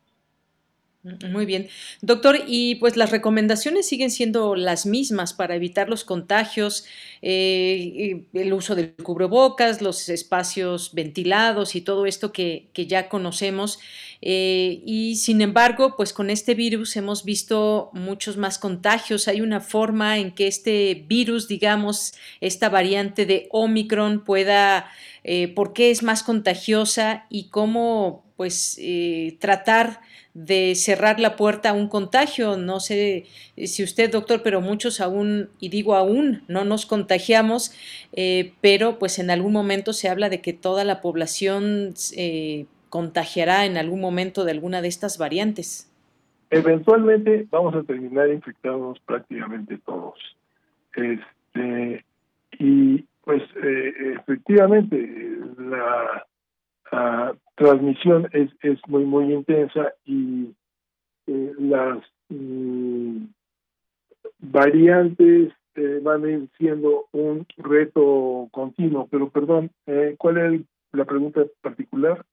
S1: Muy bien. Doctor, y pues las recomendaciones siguen siendo las mismas para evitar los contagios, eh, el uso del cubrebocas, los espacios ventilados y todo esto que, que ya conocemos. Eh, y sin embargo, pues con este virus hemos visto muchos más contagios. Hay una forma en que este virus, digamos, esta variante de Omicron pueda, eh, por qué es más contagiosa y cómo pues eh, tratar de cerrar la puerta a un contagio. No sé eh, si usted, doctor, pero muchos aún, y digo aún, no nos contagiamos, eh, pero pues en algún momento se habla de que toda la población eh, contagiará en algún momento de alguna de estas variantes.
S11: Eventualmente vamos a terminar infectados prácticamente todos. Este, y pues efectivamente la, transmisión es, es muy muy intensa y las mm, variantes van a ir siendo un reto continuo. Pero perdón, ¿cuál es la pregunta particular?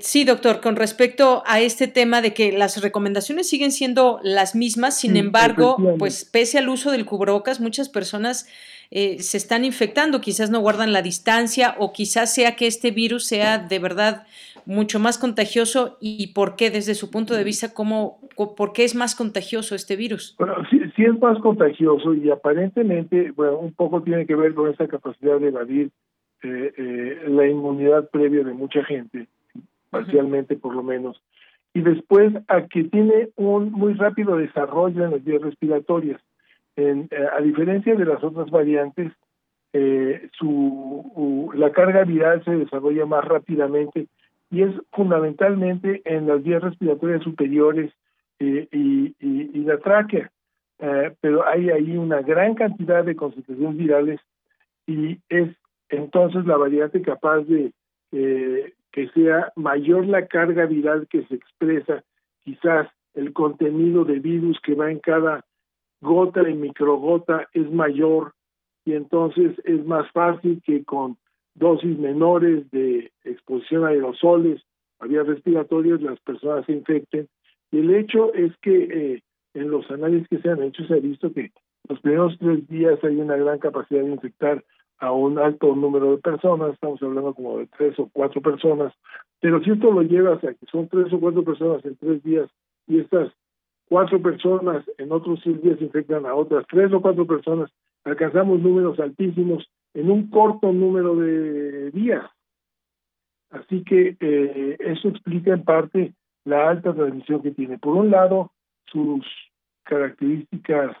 S1: Sí, doctor, con respecto a este tema de que las recomendaciones siguen siendo las mismas, sin embargo, pues pese al uso del cubrebocas, muchas personas eh, se están infectando, quizás no guardan la distancia o quizás sea que este virus sea de verdad mucho más contagioso y por qué desde su punto de vista, cómo, por qué es más contagioso este virus.
S11: Bueno, sí, sí es más contagioso y aparentemente, bueno, un poco tiene que ver con esa capacidad de evadir eh, eh, la inmunidad previa de mucha gente parcialmente por lo menos, y después a que tiene un muy rápido desarrollo en las vías respiratorias. En, eh, a diferencia de las otras variantes, eh, su, la carga viral se desarrolla más rápidamente y es fundamentalmente en las vías respiratorias superiores eh, y, y, la tráquea. pero hay ahí una gran cantidad de concentraciones virales y es entonces la variante capaz de que sea mayor la carga viral que se expresa, quizás el contenido de virus que va en cada gota y microgota es mayor y entonces es más fácil que con dosis menores de exposición a aerosoles, a vías respiratorias, las personas se infecten. Y el hecho es que eh, en los análisis que se han hecho se ha visto que los primeros tres días hay una gran capacidad de infectar a un alto número de personas, estamos hablando como de tres o cuatro personas, pero si esto lo llevas a que son tres o cuatro personas en tres días y estas cuatro personas en otros seis días infectan a otras tres o cuatro personas, alcanzamos números altísimos en un corto número de días. Así que eh, eso explica en parte la alta transmisión que tiene. Por un lado, sus características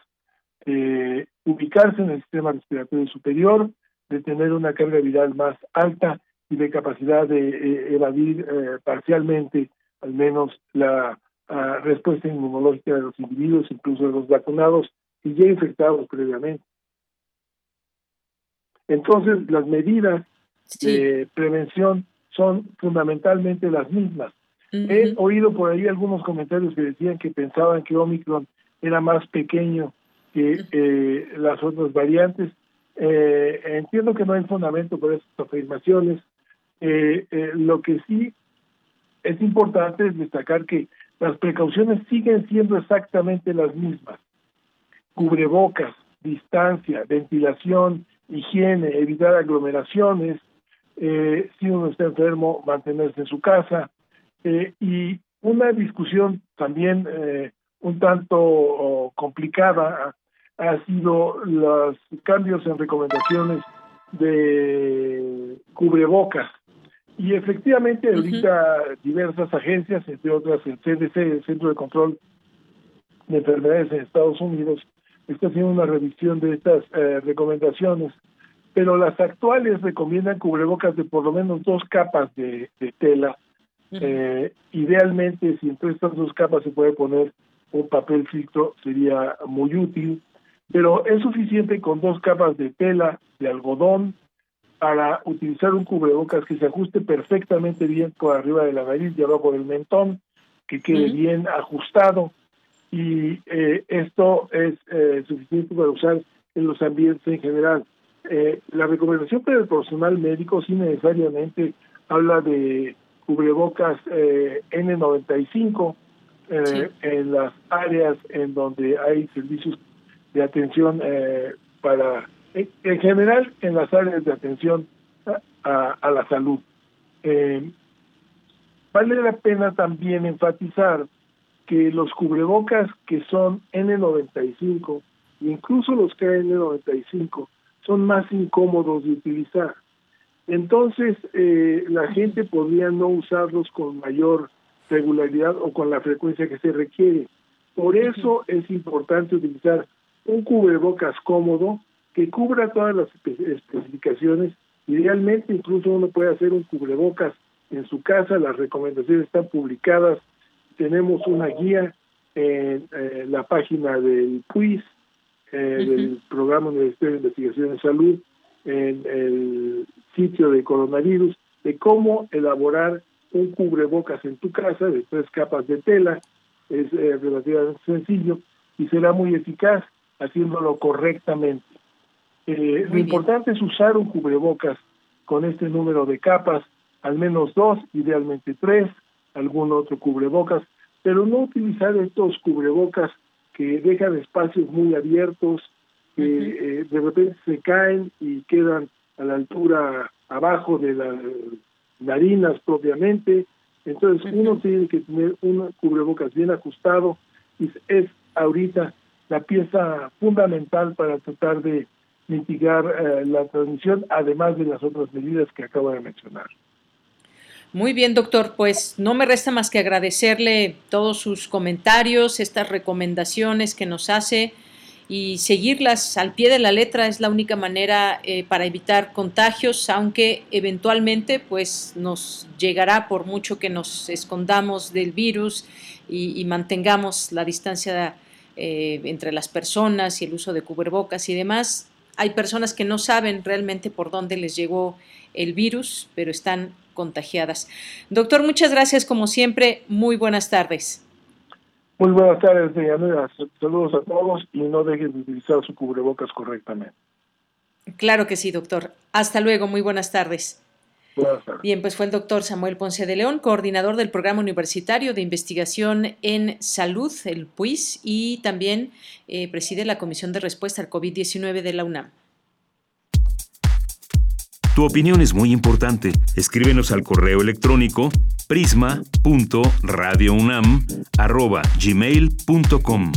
S11: eh, ubicarse en el sistema respiratorio superior, de tener una carga viral más alta y de capacidad de eh, evadir eh, parcialmente al menos la ah, respuesta inmunológica de los individuos, incluso de los vacunados y ya infectados previamente. Entonces, las medidas de prevención son fundamentalmente las mismas. He oído por ahí algunos comentarios que decían que pensaban que Omicron era más pequeño que eh, las otras variantes. Eh, entiendo que no hay fundamento por esas afirmaciones. Eh, eh, lo que sí es importante es destacar que las precauciones siguen siendo exactamente las mismas. Cubrebocas, distancia, ventilación, higiene, evitar aglomeraciones, si uno está enfermo, mantenerse en su casa. y una discusión también un tanto oh, complicada ha sido los cambios en recomendaciones de cubrebocas. Y efectivamente, ahorita diversas agencias, entre otras el CDC, el Centro de Control de Enfermedades en Estados Unidos, está haciendo una revisión de estas eh, recomendaciones, pero las actuales recomiendan cubrebocas de por lo menos dos capas de, tela. eh, idealmente, si entre estas dos capas se puede poner un papel filtro, sería muy útil pero es suficiente con dos capas de tela de algodón para utilizar un cubrebocas que se ajuste perfectamente bien por arriba de la nariz y abajo del mentón, que quede bien ajustado. Y eh, esto es eh, suficiente para usar en los ambientes en general. Eh, la recomendación para el personal médico sí necesariamente habla de cubrebocas N95 en las áreas en donde hay servicios de atención eh, para, en, general, en las áreas de atención a, a la salud. Eh, vale la pena también enfatizar que los cubrebocas que son N95, incluso los que N95, son más incómodos de utilizar. Entonces, eh, la gente podría no usarlos con mayor regularidad o con la frecuencia que se requiere. Por eso es importante utilizar un cubrebocas cómodo que cubra todas las especificaciones. Idealmente, incluso uno puede hacer un cubrebocas en su casa, las recomendaciones están publicadas. Tenemos una guía en, la página del PUIS del Programa Universitario de Investigación en Salud en el sitio de coronavirus de cómo elaborar un cubrebocas en tu casa de tres capas de tela. Es eh, relativamente sencillo y será muy eficaz haciéndolo correctamente. Eh, lo importante es usar un cubrebocas con este número de capas, al menos dos, idealmente tres, algún otro cubrebocas, pero no utilizar estos cubrebocas que dejan espacios muy abiertos, que eh, de repente se caen y quedan a la altura abajo de las narinas propiamente. Entonces uno tiene que tener un cubrebocas bien ajustado y es ahorita la pieza fundamental para tratar de mitigar eh, la transmisión, además de las otras medidas que acabo de mencionar.
S1: Muy bien, doctor. Pues no me resta más que agradecerle todos sus comentarios, estas recomendaciones que nos hace y seguirlas al pie de la letra es la única manera eh, para evitar contagios, aunque eventualmente pues nos llegará por mucho que nos escondamos del virus y, mantengamos la distancia eh, entre las personas y el uso de cubrebocas y demás. Hay personas que no saben realmente por dónde les llegó el virus, pero están contagiadas. Doctor, muchas gracias como siempre. Muy buenas tardes.
S11: Muy buenas tardes, Deyanira. Saludos a todos y no dejen de utilizar su cubrebocas correctamente.
S1: Claro que sí, doctor. Hasta luego, muy buenas tardes. Bien, pues fue el doctor Samuel Ponce de León, coordinador del Programa Universitario de Investigación en Salud, el PUIS, y también eh, preside la Comisión de Respuesta al COVID-19 de la UNAM.
S10: Tu opinión es muy importante. Escríbenos al correo electrónico prisma.radiounam@gmail.com.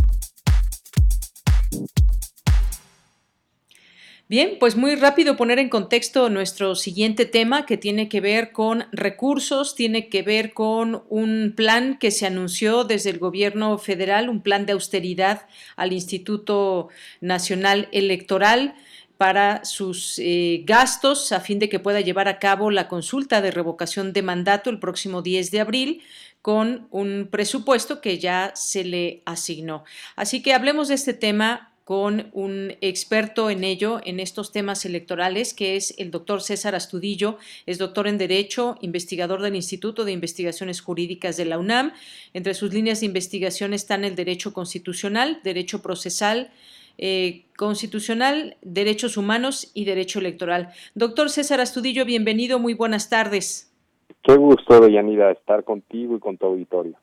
S1: Bien, pues muy rápido poner en contexto nuestro siguiente tema que tiene que ver con recursos, tiene que ver con un plan que se anunció desde el gobierno federal, un plan de austeridad al Instituto Nacional Electoral para sus eh, gastos a fin de que pueda llevar a cabo la consulta de revocación de mandato el próximo 10 de abril con un presupuesto que ya se le asignó. Así que hablemos de este tema con un experto en ello, en estos temas electorales, que es el doctor César Astudillo, es doctor en Derecho, investigador del Instituto de Investigaciones Jurídicas de la UNAM. Entre sus líneas de investigación están el derecho constitucional, derecho procesal, eh, constitucional, Derechos Humanos y Derecho Electoral. Doctor César Astudillo, bienvenido, muy buenas tardes.
S12: Qué gusto, Deyanira, estar contigo y con tu auditorio.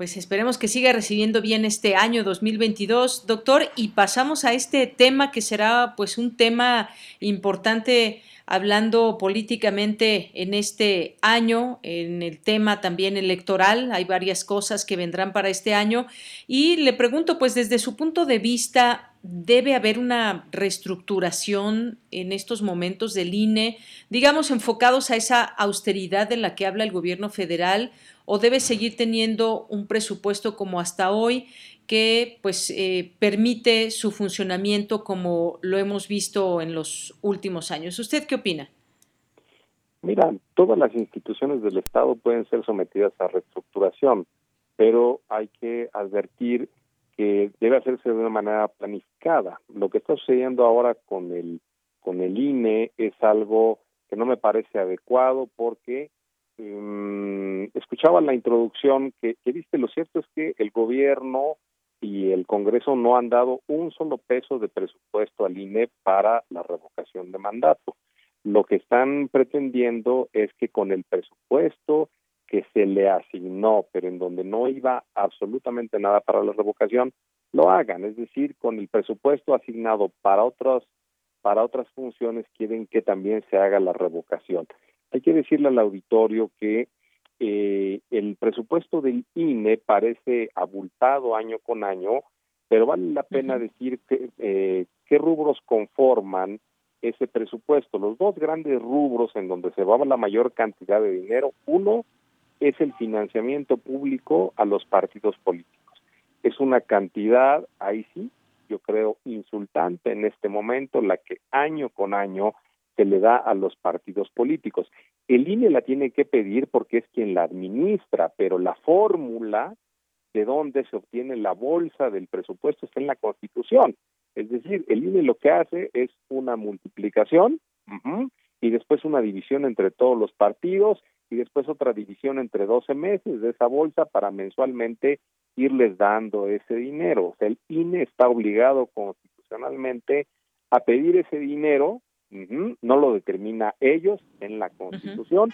S1: Pues esperemos que siga recibiendo bien este año 2022, doctor, y pasamos a este tema que será pues un tema importante hablando políticamente en este año, en el tema también electoral. Hay varias cosas que vendrán para este año. Y le pregunto, pues desde su punto de vista, ¿debe haber una reestructuración en estos momentos del INE, digamos, enfocados a esa austeridad de la que habla el gobierno federal? ¿O debe seguir teniendo un presupuesto como hasta hoy? que pues eh, permite su funcionamiento como lo hemos visto en los últimos años. ¿Usted qué opina?
S12: Mira, todas las instituciones del Estado pueden ser sometidas a reestructuración, pero hay que advertir que debe hacerse de una manera planificada. Lo que está sucediendo ahora con el con el INE es algo que no me parece adecuado porque um, escuchaba la introducción que, que lo cierto es que el gobierno y el Congreso no han dado un solo peso de presupuesto al INE para la revocación de mandato. Lo que están pretendiendo es que con el presupuesto que se le asignó, pero en donde no iba absolutamente nada para la revocación, lo hagan, es decir, con el presupuesto asignado para otras para otras funciones quieren que también se haga la revocación. Hay que decirle al auditorio que eh, el presupuesto del INE parece abultado año con año, pero vale la pena decir que, eh, qué rubros conforman ese presupuesto. Los dos grandes rubros en donde se va la mayor cantidad de dinero, uno es el financiamiento público a los partidos políticos. Es una cantidad, ahí sí, yo creo, insultante en este momento, la que año con año se le da a los partidos políticos. El INE la tiene que pedir porque es quien la administra, pero la fórmula de dónde se obtiene la bolsa del presupuesto está en la Constitución. Es decir, el INE lo que hace es una multiplicación y después una división entre todos los partidos y después otra división entre 12 meses de esa bolsa para mensualmente irles dando ese dinero. O sea, el INE está obligado constitucionalmente a pedir ese dinero, no lo determina ellos en la Constitución,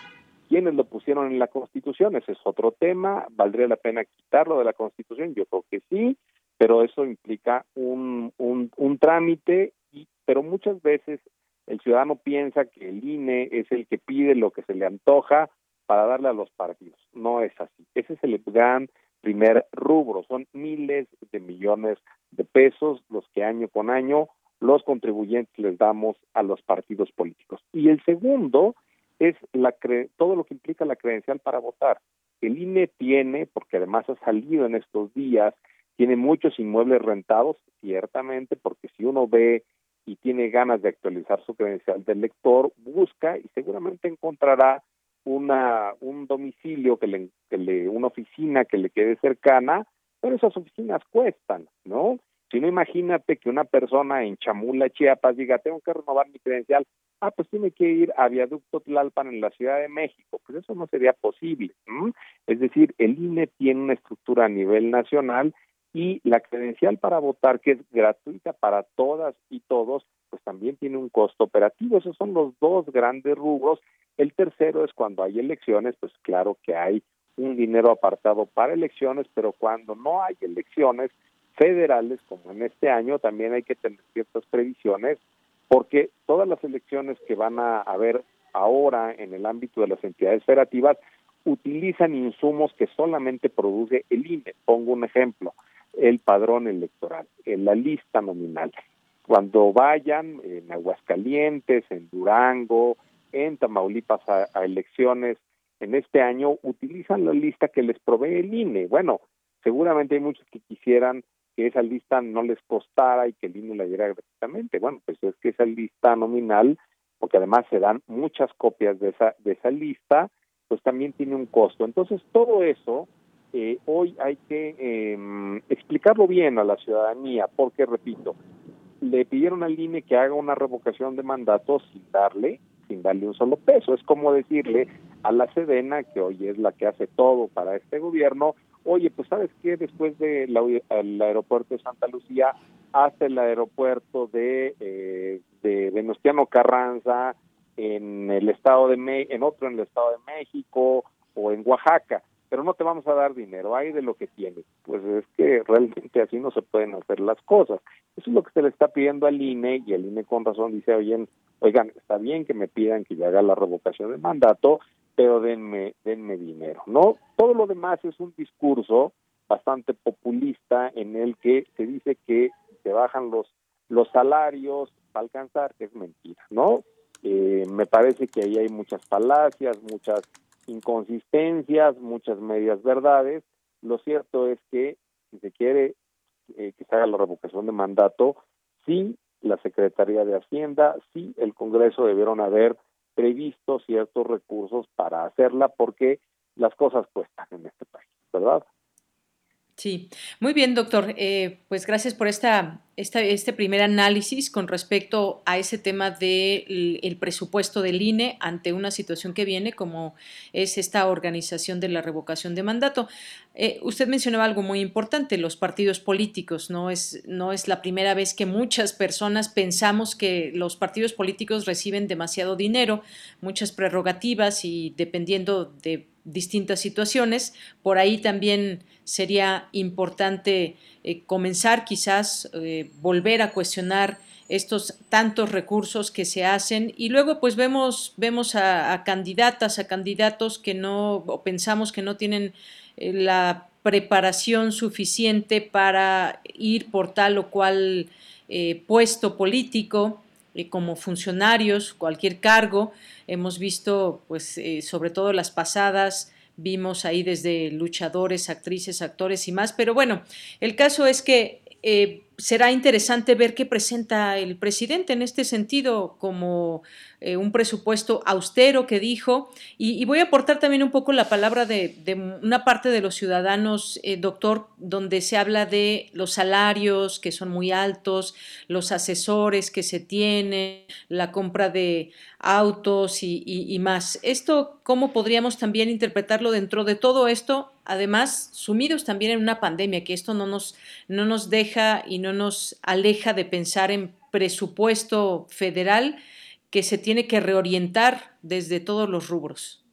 S12: ¿Quiénes lo pusieron en la Constitución? Ese es otro tema. ¿Valdría la pena quitarlo de la Constitución? Yo creo que sí, pero eso implica un, un, un trámite, y, pero muchas veces el ciudadano piensa que el INE es el que pide lo que se le antoja para darle a los partidos. No es así. Ese es el gran primer rubro. Son miles de millones de pesos los que año con año los contribuyentes les damos a los partidos políticos. Y el segundo es la todo lo que implica la credencial para votar. El INE tiene, porque además ha salido en estos días, tiene muchos inmuebles rentados, ciertamente, porque si uno ve y tiene ganas de actualizar su credencial del lector, busca y seguramente encontrará una un domicilio que le, que le una oficina que le quede cercana, pero esas oficinas cuestan, ¿no? Si no, imagínate que una persona en Chamula, Chiapas, diga, tengo que renovar mi credencial, ah, pues tiene que ir a Viaducto Tlalpan en la Ciudad de México, pues eso no sería posible. Es decir, el INE tiene una estructura a nivel nacional y la credencial para votar, que es gratuita para todas y todos, pues también tiene un costo operativo. Esos son los dos grandes rubros. El tercero es cuando hay elecciones, pues claro que hay un dinero apartado para elecciones, pero cuando no hay elecciones federales, como en este año, también hay que tener ciertas previsiones porque todas las elecciones que van a haber ahora en el ámbito de las entidades federativas utilizan insumos que solamente produce el INE. Pongo un ejemplo, el padrón electoral, en la lista nominal. Cuando vayan en Aguascalientes, en Durango, en Tamaulipas a, a elecciones en este año, utilizan la lista que les provee el INE. Bueno, seguramente hay muchos que quisieran que esa lista no les costara y que el INE la diera gratuitamente. Bueno, pues es que esa lista nominal, porque además se dan muchas copias de esa, de esa lista, pues también tiene un costo. Entonces, todo eso eh, hoy hay que eh, explicarlo bien a la ciudadanía, porque, repito, le pidieron al INE que haga una revocación de mandato sin darle, sin darle un solo peso. Es como decirle a la Sedena, que hoy es la que hace todo para este gobierno, oye, pues sabes qué, después del aeropuerto de Santa Lucía hasta el aeropuerto de, eh, de Venustiano Carranza, en el estado de Me en otro en el estado de México o en Oaxaca, pero no te vamos a dar dinero, hay de lo que tienes. Pues es que realmente así no se pueden hacer las cosas. Eso es lo que se le está pidiendo al INE y el INE con razón dice, oigan, está bien que me pidan que yo haga la revocación de mandato, pero denme, denme dinero, ¿no? Todo lo demás es un discurso bastante populista en el que se dice que se bajan los, los salarios para alcanzar, que es mentira, ¿no? Eh, me parece que ahí hay muchas falacias, muchas inconsistencias, muchas medias verdades. Lo cierto es que si se quiere eh, que se haga la revocación de mandato, sí, la Secretaría de Hacienda, sí, el Congreso debieron haber previsto ciertos recursos para hacerla porque las cosas cuestan en este país, ¿verdad?
S1: Sí, muy bien, doctor. Eh, pues gracias por esta, este primer análisis con respecto a ese tema del el presupuesto del INE ante una situación que viene, como es esta organización de la revocación de mandato. Eh, usted mencionaba algo muy importante, los partidos políticos. No es, no es la primera vez que muchas personas pensamos que los partidos políticos reciben demasiado dinero, muchas prerrogativas y dependiendo de distintas situaciones. Por ahí también sería importante eh, comenzar quizás, eh, volver a cuestionar estos tantos recursos que se hacen y luego pues vemos, vemos a, candidatas, a candidatos que no, o pensamos que no tienen eh, la preparación suficiente para ir por tal o cual puesto político como funcionarios, cualquier cargo. Hemos visto, pues, sobre todo las pasadas, vimos ahí desde luchadores, actrices, actores y más, pero bueno, el caso es que eh, será interesante ver qué presenta el presidente en este sentido como eh, un presupuesto austero que dijo, y, voy a aportar también un poco la palabra de, una parte de los ciudadanos, eh, doctor, donde se habla de los salarios que son muy altos, los asesores que se tienen, la compra de autos y, más. Esto, ¿cómo podríamos también interpretarlo dentro de todo esto? Además, sumidos también en una pandemia, que esto no nos, no nos deja y no nos aleja de pensar en presupuesto federal que se tiene que reorientar desde todos los rubros.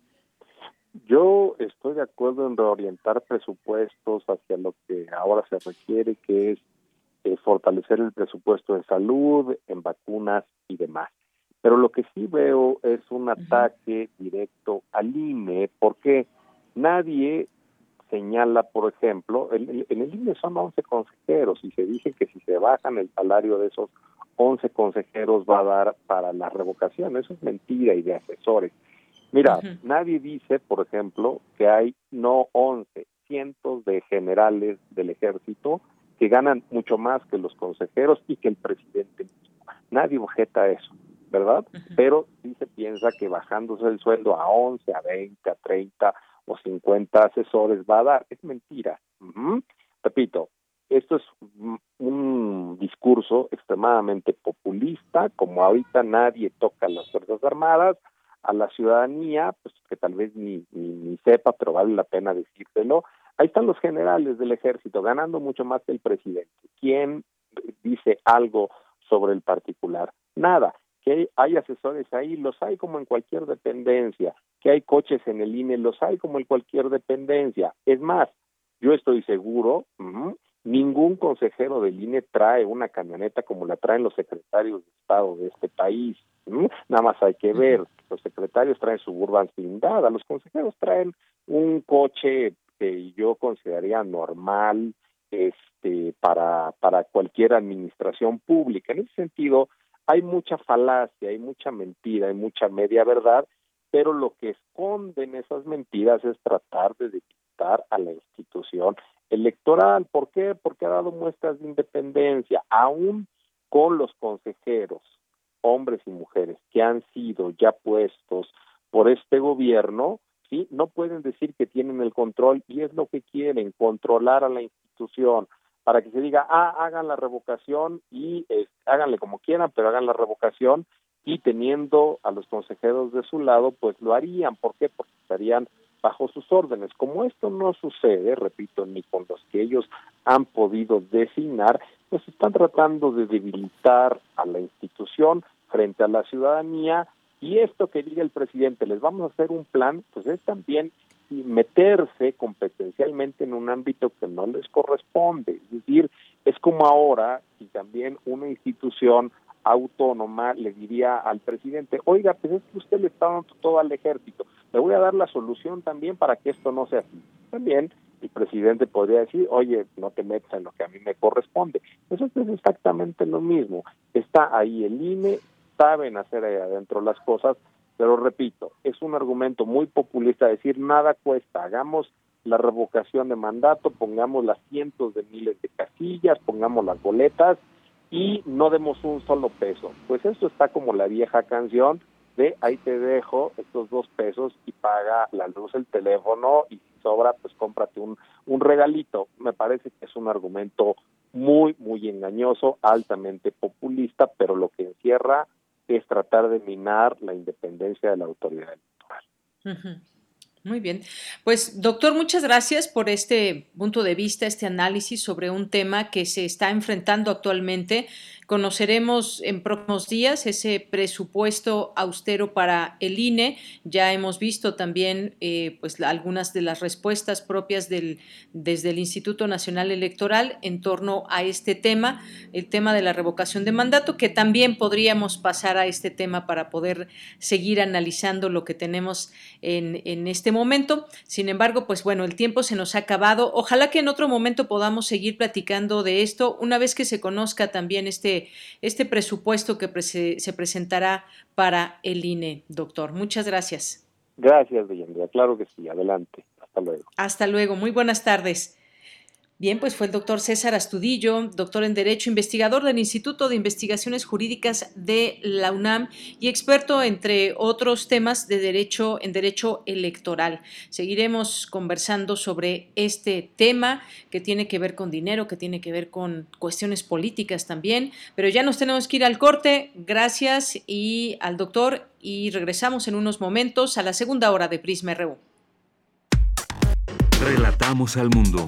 S12: Yo estoy de acuerdo en reorientar presupuestos hacia lo que ahora se requiere, que es eh, fortalecer el presupuesto en salud, en vacunas y demás. Pero lo que sí veo es un ataque directo al INE, porque nadie señala, por ejemplo, en, en el INE son 11 consejeros y se dice que si se bajan el salario de esos 11 consejeros va a dar para la revocación. Eso es mentira y de asesores. Mira, nadie dice, por ejemplo, que hay no 11, cientos de generales del ejército que ganan mucho más que los consejeros y que el presidente Nadie objeta eso, ¿verdad? Pero sí se piensa que bajándose el sueldo a 11, a 20, a 30 o 50 asesores va a dar. Es mentira. Repito, esto es un discurso extremadamente populista, como ahorita nadie toca a las Fuerzas Armadas, a la ciudadanía, pues que tal vez ni, ni, sepa, pero vale la pena decírselo. Ahí están los generales del ejército ganando mucho más que el presidente. ¿Quién dice algo sobre el particular? Nada. Que hay asesores ahí, los hay como en cualquier dependencia. Que hay coches en el INE, los hay como en cualquier dependencia. Es más, yo estoy seguro Ningún consejero del INE trae una camioneta como la traen los secretarios de Estado de este país. Nada más hay que ver, los secretarios traen suburban blindada, los consejeros traen un coche que yo consideraría normal este para para cualquier administración pública. En ese sentido, hay mucha falacia, hay mucha mentira, hay mucha media verdad, pero lo que esconden esas mentiras es tratar de debilitar a la institución electoral. ¿Por qué? Porque ha dado muestras de independencia, aún con los consejeros, hombres y mujeres, que han sido ya puestos por este gobierno, ¿sí? No pueden decir que tienen el control y es lo que quieren, controlar a la institución para que se diga, ah, hagan la revocación y eh, háganle como quieran, pero hagan la revocación y teniendo a los consejeros de su lado, pues lo harían. ¿Por qué? Porque estarían bajo sus órdenes. Como esto no sucede, repito, ni con los que ellos han podido designar, pues están tratando de debilitar a la institución frente a la ciudadanía y esto que diga el presidente, les vamos a hacer un plan, pues es también meterse competencialmente en un ámbito que no les corresponde. Es decir, es como ahora y también una institución autónoma le diría al presidente, oiga, pues es que usted le está dando todo al ejército, le voy a dar la solución también para que esto no sea así. También el presidente podría decir, oye, no te metas en lo que a mí me corresponde. Eso es exactamente lo mismo. Está ahí el INE, saben hacer ahí adentro las cosas, pero repito, es un argumento muy populista decir nada cuesta, hagamos la revocación de mandato, pongamos las cientos de miles de casillas, pongamos las boletas y no demos un solo peso. Pues eso está como la vieja canción de ahí te dejo estos dos pesos y paga la luz, el teléfono y si sobra pues cómprate un, un regalito. Me parece que es un argumento muy, muy engañoso, altamente populista, pero lo que encierra es tratar de minar la independencia de la autoridad electoral.
S1: Muy bien. Pues doctor, muchas gracias por este punto de vista, este análisis sobre un tema que se está enfrentando actualmente Conoceremos en próximos días ese presupuesto austero para el INE. Ya hemos visto también eh, pues, algunas de las respuestas propias desde el Instituto Nacional Electoral en torno a este tema, el tema de la revocación de mandato, que también podríamos pasar a este tema para poder seguir analizando lo que tenemos en, en este momento. Sin embargo, pues bueno, el tiempo se nos ha acabado. Ojalá que en otro momento podamos seguir platicando de esto una vez que se conozca también este este, presupuesto que se presentará para el INE, doctor. Muchas gracias.
S12: Gracias, Deyanira. Claro que sí. Adelante. Hasta luego.
S1: Hasta luego. Muy buenas tardes. Bien, pues fue el doctor César Astudillo, doctor en Derecho, investigador del Instituto de Investigaciones Jurídicas de la UNAM y experto, entre otros temas, de derecho en derecho electoral. Seguiremos conversando sobre este tema que tiene que ver con dinero, que tiene que ver con cuestiones políticas también, pero ya nos tenemos que ir al corte. Gracias y al doctor y regresamos en unos momentos a la segunda hora de Prisma RU.
S10: Relatamos al mundo.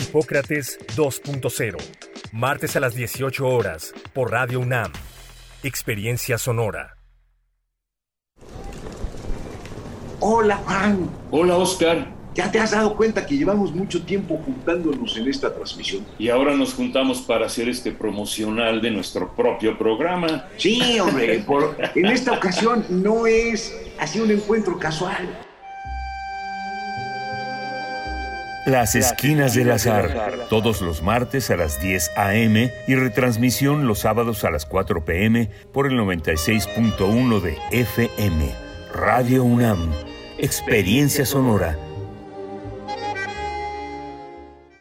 S13: Hipócrates 2.0, martes a las 18 horas, por Radio UNAM. Experiencia Sonora.
S14: Hola Juan.
S15: Hola Oscar.
S14: ¿Ya te has dado cuenta que llevamos mucho tiempo juntándonos en esta transmisión?
S15: Y ahora nos juntamos para hacer este promocional de nuestro propio programa.
S14: Sí, hombre, por, en esta ocasión no es así un encuentro casual.
S10: Las Esquinas del Azar, todos los martes a las 10 a.m. y retransmisión los sábados a las 4 p.m. por el 96.1 de FM. Radio UNAM, Experiencia Sonora.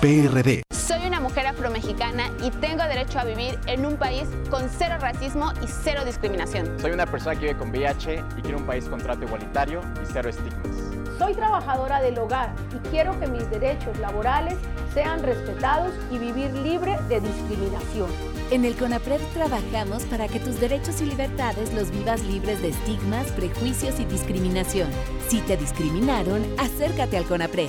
S16: PRD.
S17: Soy una mujer afromexicana y tengo derecho a vivir en un país con cero racismo y cero discriminación.
S18: Soy una persona que vive con VIH y quiero un país con trato igualitario y cero estigmas.
S19: Soy trabajadora del hogar y quiero que mis derechos laborales sean respetados y vivir libre de discriminación.
S20: En el CONAPRED trabajamos para que tus derechos y libertades los vivas libres de estigmas, prejuicios y discriminación. Si te discriminaron, acércate al CONAPRED.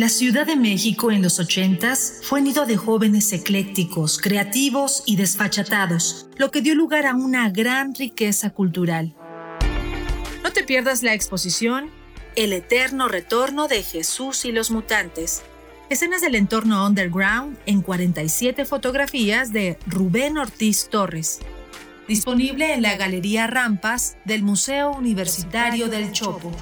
S21: La Ciudad de México en los ochentas fue nido de jóvenes eclécticos, creativos y desfachatados, lo que dio lugar a una gran riqueza cultural. No te pierdas la exposición El eterno retorno de Jesús y los mutantes. Escenas del entorno underground en 47 fotografías de Rubén Ortiz Torres. Disponible en la Galería Rampas del Museo Universitario del Chopo.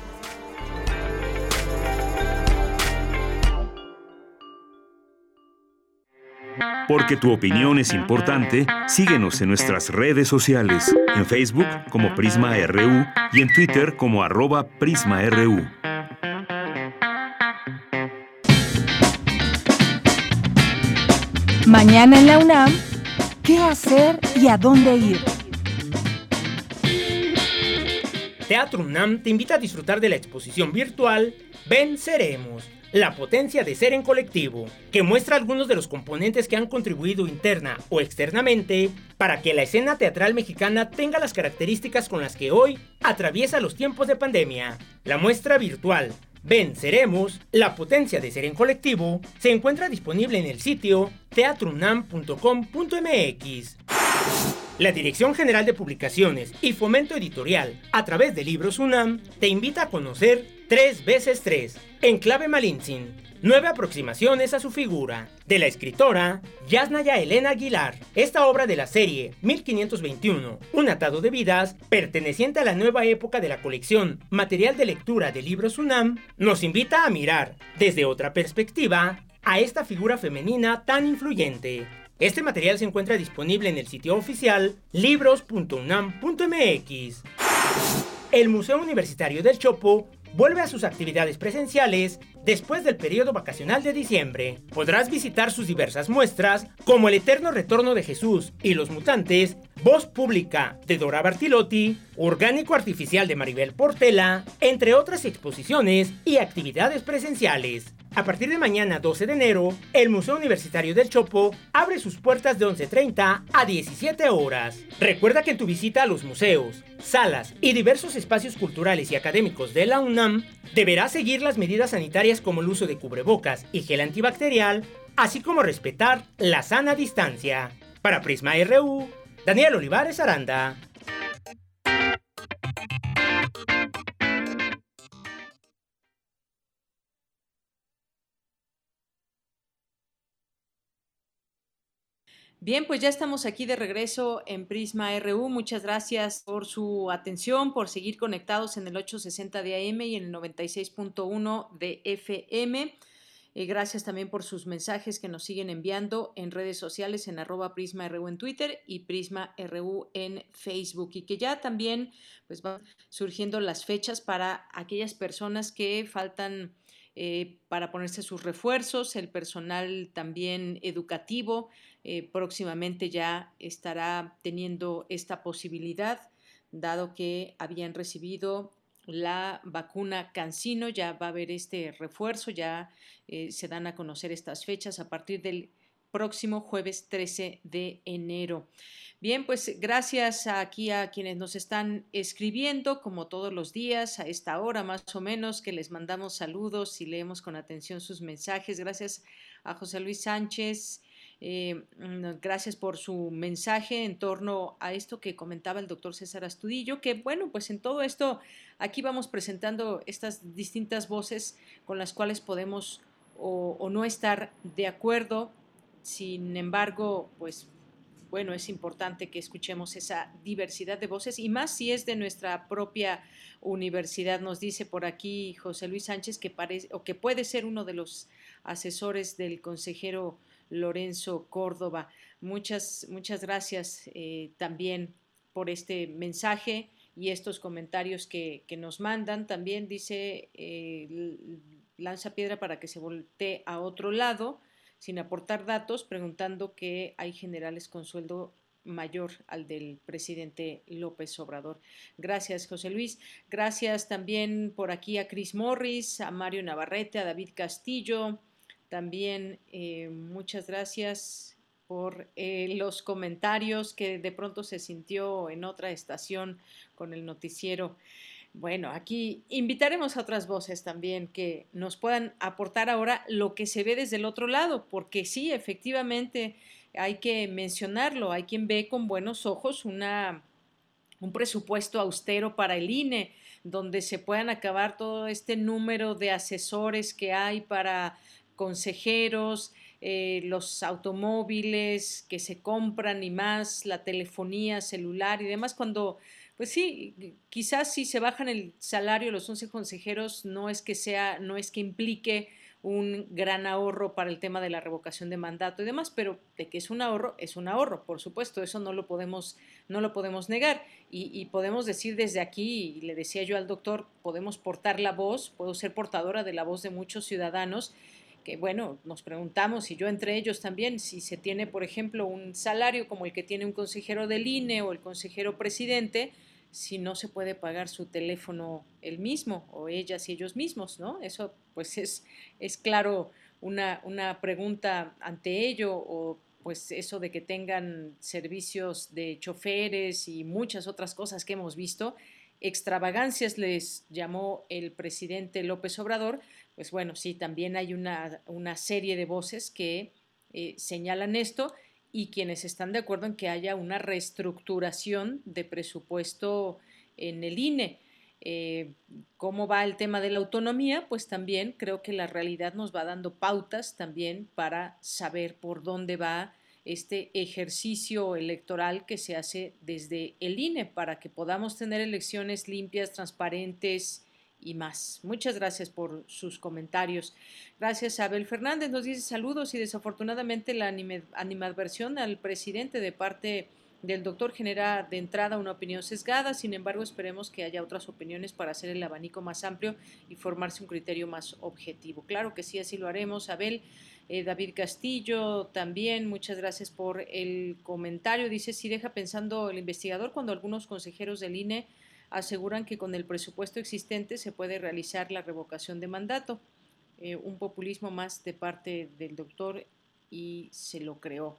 S10: Porque tu opinión es importante, síguenos en nuestras redes sociales, en Facebook como Prisma RU y en Twitter como arroba PrismaRU.
S3: Mañana en la UNAM, ¿qué hacer y a dónde ir?
S2: Teatro UNAM te invita a disfrutar de la exposición virtual Venceremos la potencia de ser en colectivo, que muestra algunos de los componentes que han contribuido interna o externamente para que la escena teatral mexicana tenga las características con las que hoy atraviesa los tiempos de pandemia. La muestra virtual Venceremos, la potencia de ser en colectivo, se encuentra disponible en el sitio teatrunam.com.mx. La Dirección General de Publicaciones y Fomento Editorial, a través de Libros UNAM, te invita a conocer 3 veces 3 en clave Malintzin. Nueve aproximaciones a su figura, de la escritora Yasnaya Elena Aguilar. Esta obra de la serie 1521, Un atado de vidas, perteneciente a la nueva época de la colección Material de Lectura de Libros UNAM, nos invita a mirar, desde otra perspectiva, a esta figura femenina tan influyente. Este material se encuentra disponible en el sitio oficial libros.unam.mx. El Museo Universitario del Chopo vuelve a sus actividades presenciales después del periodo vacacional de diciembre. Podrás visitar sus diversas muestras, como El Eterno Retorno de Jesús y Los Mutantes, Voz Pública de Dora Bartilotti, Orgánico Artificial de Maribel Portela, entre otras exposiciones y actividades presenciales. A partir de mañana 12 de enero, el Museo Universitario del Chopo abre sus puertas de 11.30 a 17 horas. Recuerda que en tu visita a los museos, salas y diversos espacios culturales y académicos de la UNAM, deberás seguir las medidas sanitarias como el uso de cubrebocas y gel antibacterial, así como respetar la sana distancia. Para Prisma RU, Daniel Olivares Aranda.
S1: Bien, pues ya estamos aquí de regreso en Prisma RU. Muchas gracias por su atención, por seguir conectados en el 860 de AM y en el 96.1 de FM. Eh, gracias también por sus mensajes que nos siguen enviando en redes sociales en arroba Prisma RU en Twitter y Prisma RU en Facebook y que ya también pues van surgiendo las fechas para aquellas personas que faltan eh, para ponerse sus refuerzos, el personal también educativo eh, próximamente ya estará teniendo esta posibilidad, dado que habían recibido la vacuna Cancino, ya va a haber este refuerzo, ya eh, se dan a conocer estas fechas a partir del próximo jueves 13 de enero. Bien, pues gracias aquí a quienes nos están escribiendo, como todos los días, a esta hora más o menos, que les mandamos saludos y leemos con atención sus mensajes. Gracias a José Luis Sánchez. Eh, gracias por su mensaje en torno a esto que comentaba el doctor César Astudillo, que bueno, pues en todo esto aquí vamos presentando estas distintas voces con las cuales podemos o, o no estar de acuerdo. Sin embargo, pues bueno, es importante que escuchemos esa diversidad de voces y más si es de nuestra propia universidad. Nos dice por aquí José Luis Sánchez que parece o que puede ser uno de los asesores del consejero Lorenzo Córdoba. Muchas, muchas gracias eh, también por este mensaje y estos comentarios que, nos mandan. También dice, eh, lanza piedra para que se voltee a otro lado sin aportar datos, preguntando que hay generales con sueldo mayor al del presidente López Obrador. Gracias, José Luis. Gracias también por aquí a Cris Morris, a Mario Navarrete, a David Castillo. También eh, muchas gracias por eh, los comentarios que de pronto se sintió en otra estación con el noticiero. Bueno, aquí invitaremos a otras voces también que nos puedan aportar ahora lo que se ve desde el otro lado, porque sí, efectivamente hay que mencionarlo, hay quien ve con buenos ojos una, un presupuesto austero para el INE, donde se puedan acabar todo este número de asesores que hay para consejeros, eh, los automóviles que se compran y más, la telefonía celular y demás, cuando pues sí, quizás si se bajan el salario los 11 consejeros no es que sea, no es que implique un gran ahorro para el tema de la revocación de mandato y demás, pero de que es un ahorro, es un ahorro, por supuesto, eso no lo podemos, no lo podemos negar. Y, podemos decir desde aquí, y le decía yo al doctor, podemos portar la voz, puedo ser portadora de la voz de muchos ciudadanos que bueno, nos preguntamos, y yo entre ellos también, si se tiene, por ejemplo, un salario como el que tiene un consejero del INE o el consejero presidente, si no se puede pagar su teléfono él mismo o ellas y ellos mismos, ¿no? Eso pues es, es claro una, una pregunta ante ello o pues eso de que tengan servicios de choferes y muchas otras cosas que hemos visto, extravagancias les llamó el presidente López Obrador, pues bueno, sí, también hay una, una serie de voces que eh, señalan esto y quienes están de acuerdo en que haya una reestructuración de presupuesto en el INE. eh, cómo va el tema de la autonomía, pues también creo que la realidad nos va dando pautas también para saber por dónde va este ejercicio electoral que se hace desde el INE para que podamos tener elecciones limpias, transparentes y más. Muchas gracias por sus comentarios. Gracias, Abel Fernández. Nos dice saludos y desafortunadamente la animadversión al presidente de parte del doctor genera de entrada una opinión sesgada, sin embargo esperemos que haya otras opiniones para hacer el abanico más amplio y formarse un criterio más objetivo. Claro que sí, así lo haremos, Abel. Eh, David Castillo también, muchas gracias por el comentario. Dice, si deja pensando el investigador cuando algunos consejeros del INE aseguran que con el presupuesto existente se puede realizar la revocación de mandato. Eh, un populismo más de parte del doctor y se lo creó.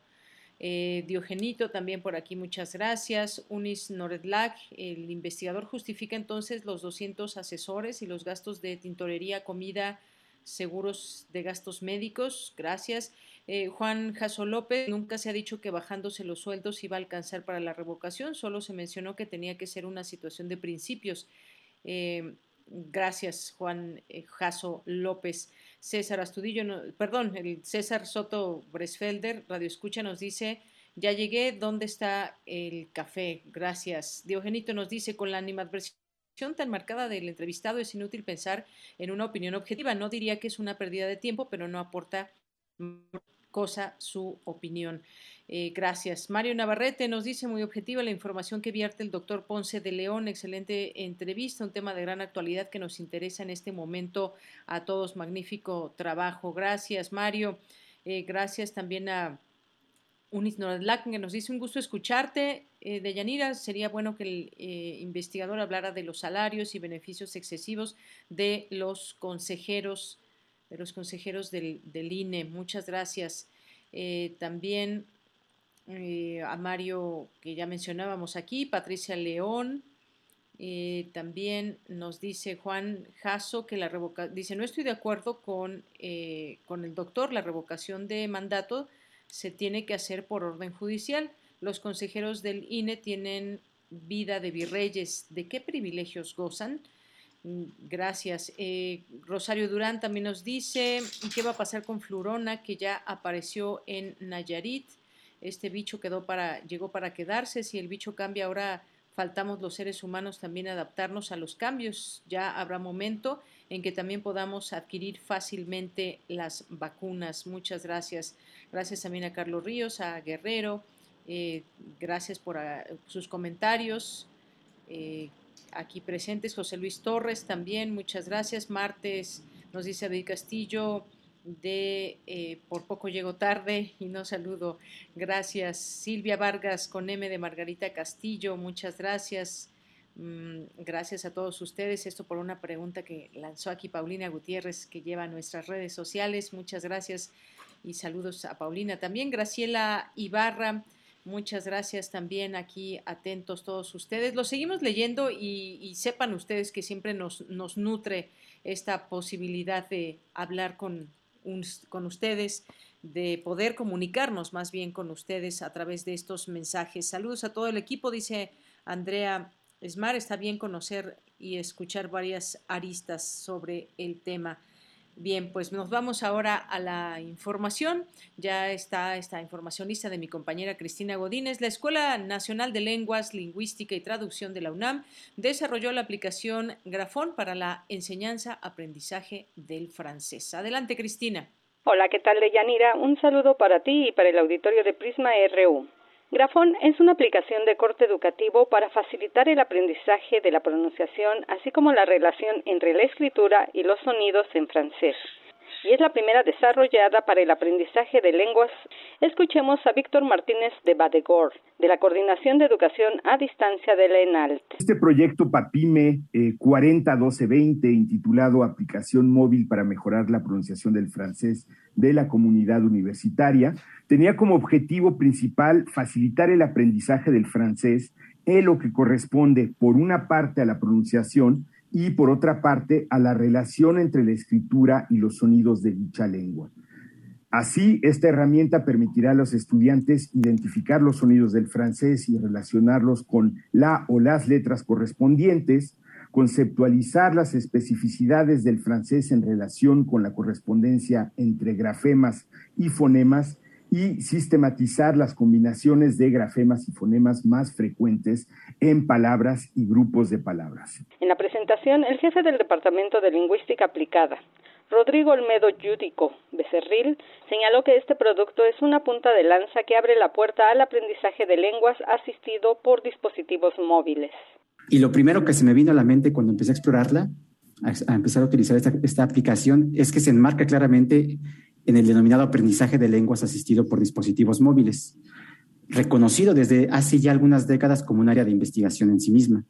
S1: Eh, Diogenito también por aquí, muchas gracias. Unis Noredlag, el investigador justifica entonces los 200 asesores y los gastos de tintorería, comida, seguros de gastos médicos. Gracias. Eh, Juan Jaso López, nunca se ha dicho que bajándose los sueldos iba a alcanzar para la revocación, solo se mencionó que tenía que ser una situación de principios. Eh, gracias, Juan Jaso López. César Astudillo, perdón, el César Soto Bresfelder, Radio Escucha, nos dice, ya llegué, ¿dónde está el café? Gracias. Diogenito nos dice, con la animadversión tan marcada del entrevistado es inútil pensar en una opinión objetiva. No diría que es una pérdida de tiempo, pero no aporta cosa su opinión. Eh, gracias. Mario Navarrete nos dice muy objetiva la información que vierte el doctor Ponce de León. Excelente entrevista, un tema de gran actualidad que nos interesa en este momento a todos. Magnífico trabajo. Gracias, Mario. Eh, gracias también a Unis Noradlac, que nos dice un gusto escucharte. Eh, de Yanira, sería bueno que el investigador hablara de los salarios y beneficios excesivos de los consejeros, de los consejeros del, INE. Muchas gracias. también eh, a Mario, que ya mencionábamos aquí, Patricia León, eh, también nos dice Juan Jasso que la revocación, dice, no estoy de acuerdo con, eh, con el doctor, la revocación de mandato se tiene que hacer por orden judicial. Los consejeros del INE tienen vida de virreyes. ¿De qué privilegios gozan? Mm, gracias. Rosario Durán también nos dice, ¿qué va a pasar con Flurona, que ya apareció en Nayarit? este bicho quedó para, llegó para quedarse, si el bicho cambia ahora faltamos los seres humanos también adaptarnos a los cambios, ya habrá momento en que también podamos adquirir fácilmente las vacunas. Muchas gracias. Gracias también a Carlos Ríos, a Guerrero, eh, gracias por ah, sus comentarios. Eh, aquí presentes, José Luis Torres también, muchas gracias. Martes nos dice David Castillo, de eh, Por poco llego tarde y no saludo. Gracias. Silvia Vargas con M de Margarita Castillo, muchas gracias. Mm, gracias a todos ustedes. Esto por una pregunta que lanzó aquí Paulina Gutiérrez, que lleva nuestras redes sociales. Muchas gracias y saludos a Paulina. También Graciela Ibarra. Muchas gracias también aquí, atentos todos ustedes. Lo seguimos leyendo y, y sepan ustedes que siempre nos, nos nutre esta posibilidad de hablar con, con ustedes, de poder comunicarnos más bien con ustedes a través de estos mensajes. Saludos a todo el equipo, dice Andrea Esmar. Está bien conocer y escuchar varias aristas sobre el tema. Bien, pues nos vamos ahora a la información. Ya está esta información lista de mi compañera Cristina Godínez. La Escuela Nacional de Lenguas, Lingüística y Traducción de la UNAM desarrolló la aplicación Grafón para la enseñanza-aprendizaje del francés. Adelante, Cristina.
S22: Hola, ¿qué tal, Deyanira? Un saludo para ti y para el auditorio de Prisma RU. Grafón es una aplicación de corte educativo para facilitar el aprendizaje de la pronunciación, así como la relación entre la escritura y los sonidos en francés. Y es la primera desarrollada para el aprendizaje de lenguas. Escuchemos a Víctor Martínez de Badegor, de la Coordinación de Educación a Distancia de la ENALT.
S23: Este proyecto PAPIME eh, 401220, intitulado Aplicación Móvil para Mejorar la Pronunciación del Francés de la Comunidad Universitaria, tenía como objetivo principal facilitar el aprendizaje del francés en lo que corresponde, por una parte, a la pronunciación y, por otra parte, a la relación entre la escritura y los sonidos de dicha lengua. Así, esta herramienta permitirá a los estudiantes identificar los sonidos del francés y relacionarlos con la o las letras correspondientes, conceptualizar las especificidades del francés en relación con la correspondencia entre grafemas y fonemas y sistematizar las combinaciones de grafemas y fonemas más frecuentes en palabras y grupos de palabras.
S22: En la presentación, el jefe del Departamento de Lingüística Aplicada, Rodrigo Olmedo Yudico Becerril señaló que este producto es una punta de lanza que abre la puerta al aprendizaje de lenguas asistido por dispositivos móviles.
S24: Y lo primero que se me vino a la mente cuando empecé a explorarla, a, empezar a utilizar esta, esta aplicación, es que se enmarca claramente en el denominado aprendizaje de lenguas asistido por dispositivos móviles reconocido desde hace ya algunas décadas como un área de investigación en sí misma.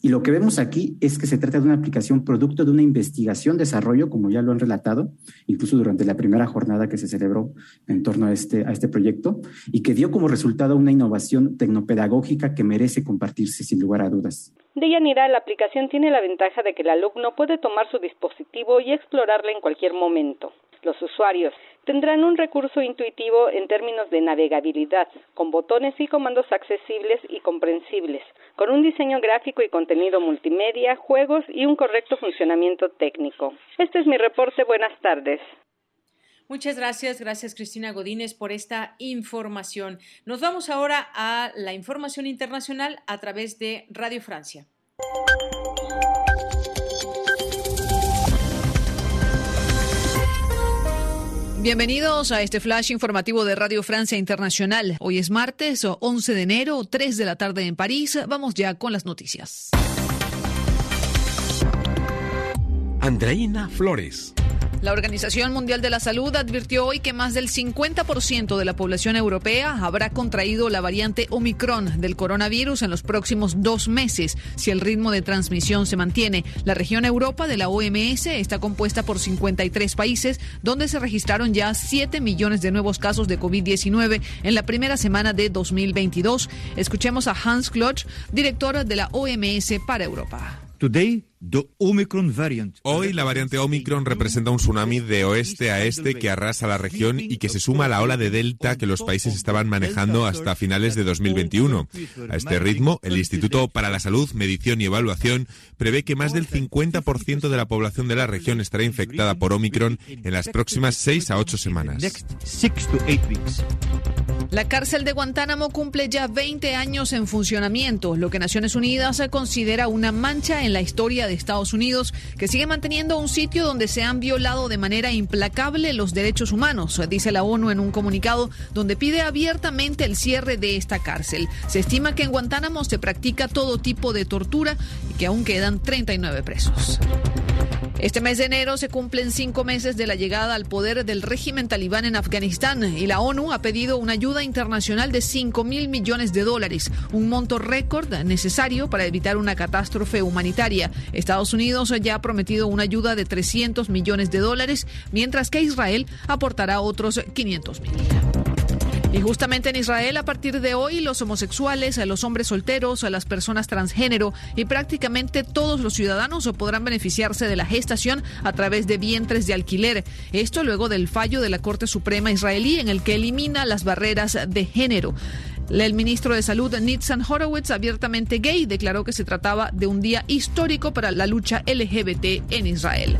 S24: Y lo que vemos aquí es que se trata de una aplicación producto de una investigación, desarrollo, como ya lo han relatado, incluso durante la primera jornada que se celebró en torno a este, a este proyecto, y que dio como resultado una innovación tecnopedagógica que merece compartirse sin lugar a dudas.
S22: De Yanira, la aplicación tiene la ventaja de que el alumno puede tomar su dispositivo y explorarla en cualquier momento. Los usuarios tendrán un recurso intuitivo en términos de navegabilidad, con botones y comandos accesibles y comprensibles, con un diseño gráfico y contenido multimedia, juegos y un correcto funcionamiento técnico. Este es mi reporte. Buenas tardes.
S25: Muchas gracias, gracias Cristina Godínez por esta información. Nos vamos ahora a la información internacional a través de Radio Francia. Bienvenidos a este flash informativo de Radio Francia Internacional. Hoy es martes 11 de enero, 3 de la tarde en París. Vamos ya con las noticias.
S26: Andreina Flores.
S25: La Organización Mundial de la Salud advirtió hoy que más del 50% de la población europea habrá contraído la variante Omicron del coronavirus en los próximos dos meses, si el ritmo de transmisión se mantiene. La región Europa de la OMS está compuesta por 53 países, donde se registraron ya 7 millones de nuevos casos de COVID-19 en la primera semana de 2022. Escuchemos a Hans Klotz, director de la OMS para Europa.
S27: Hoy la variante Omicron representa un tsunami de oeste a este que arrasa la región y que se suma a la ola de Delta que los países estaban manejando hasta finales de 2021. A este ritmo, el Instituto para la Salud, Medición y Evaluación prevé que más del 50% de la población de la región estará infectada por Omicron en las próximas 6 a 8 semanas.
S25: La cárcel de Guantánamo cumple ya 20 años en funcionamiento, lo que Naciones Unidas considera una mancha en la historia de Estados Unidos, que sigue manteniendo un sitio donde se han violado de manera implacable los derechos humanos, dice la ONU en un comunicado donde pide abiertamente el cierre de esta cárcel. Se estima que en Guantánamo se practica todo tipo de tortura y que aún quedan 39 presos. Este mes de enero se cumplen cinco meses de la llegada al poder del régimen talibán en Afganistán y la ONU ha pedido una ayuda internacional de 5 mil millones de dólares, un monto récord necesario para evitar una catástrofe humanitaria. Estados Unidos ya ha prometido una ayuda de 300 millones de dólares, mientras que Israel aportará otros 500 mil. Y justamente en Israel, a partir de hoy, los homosexuales, los hombres solteros, las personas transgénero y prácticamente todos los ciudadanos podrán beneficiarse de la gestación a través de vientres de alquiler. Esto luego del fallo de la Corte Suprema israelí en el que elimina las barreras de género. El ministro de Salud, Nitzan Horowitz, abiertamente gay, declaró que se trataba de un día histórico para la lucha LGBT en Israel.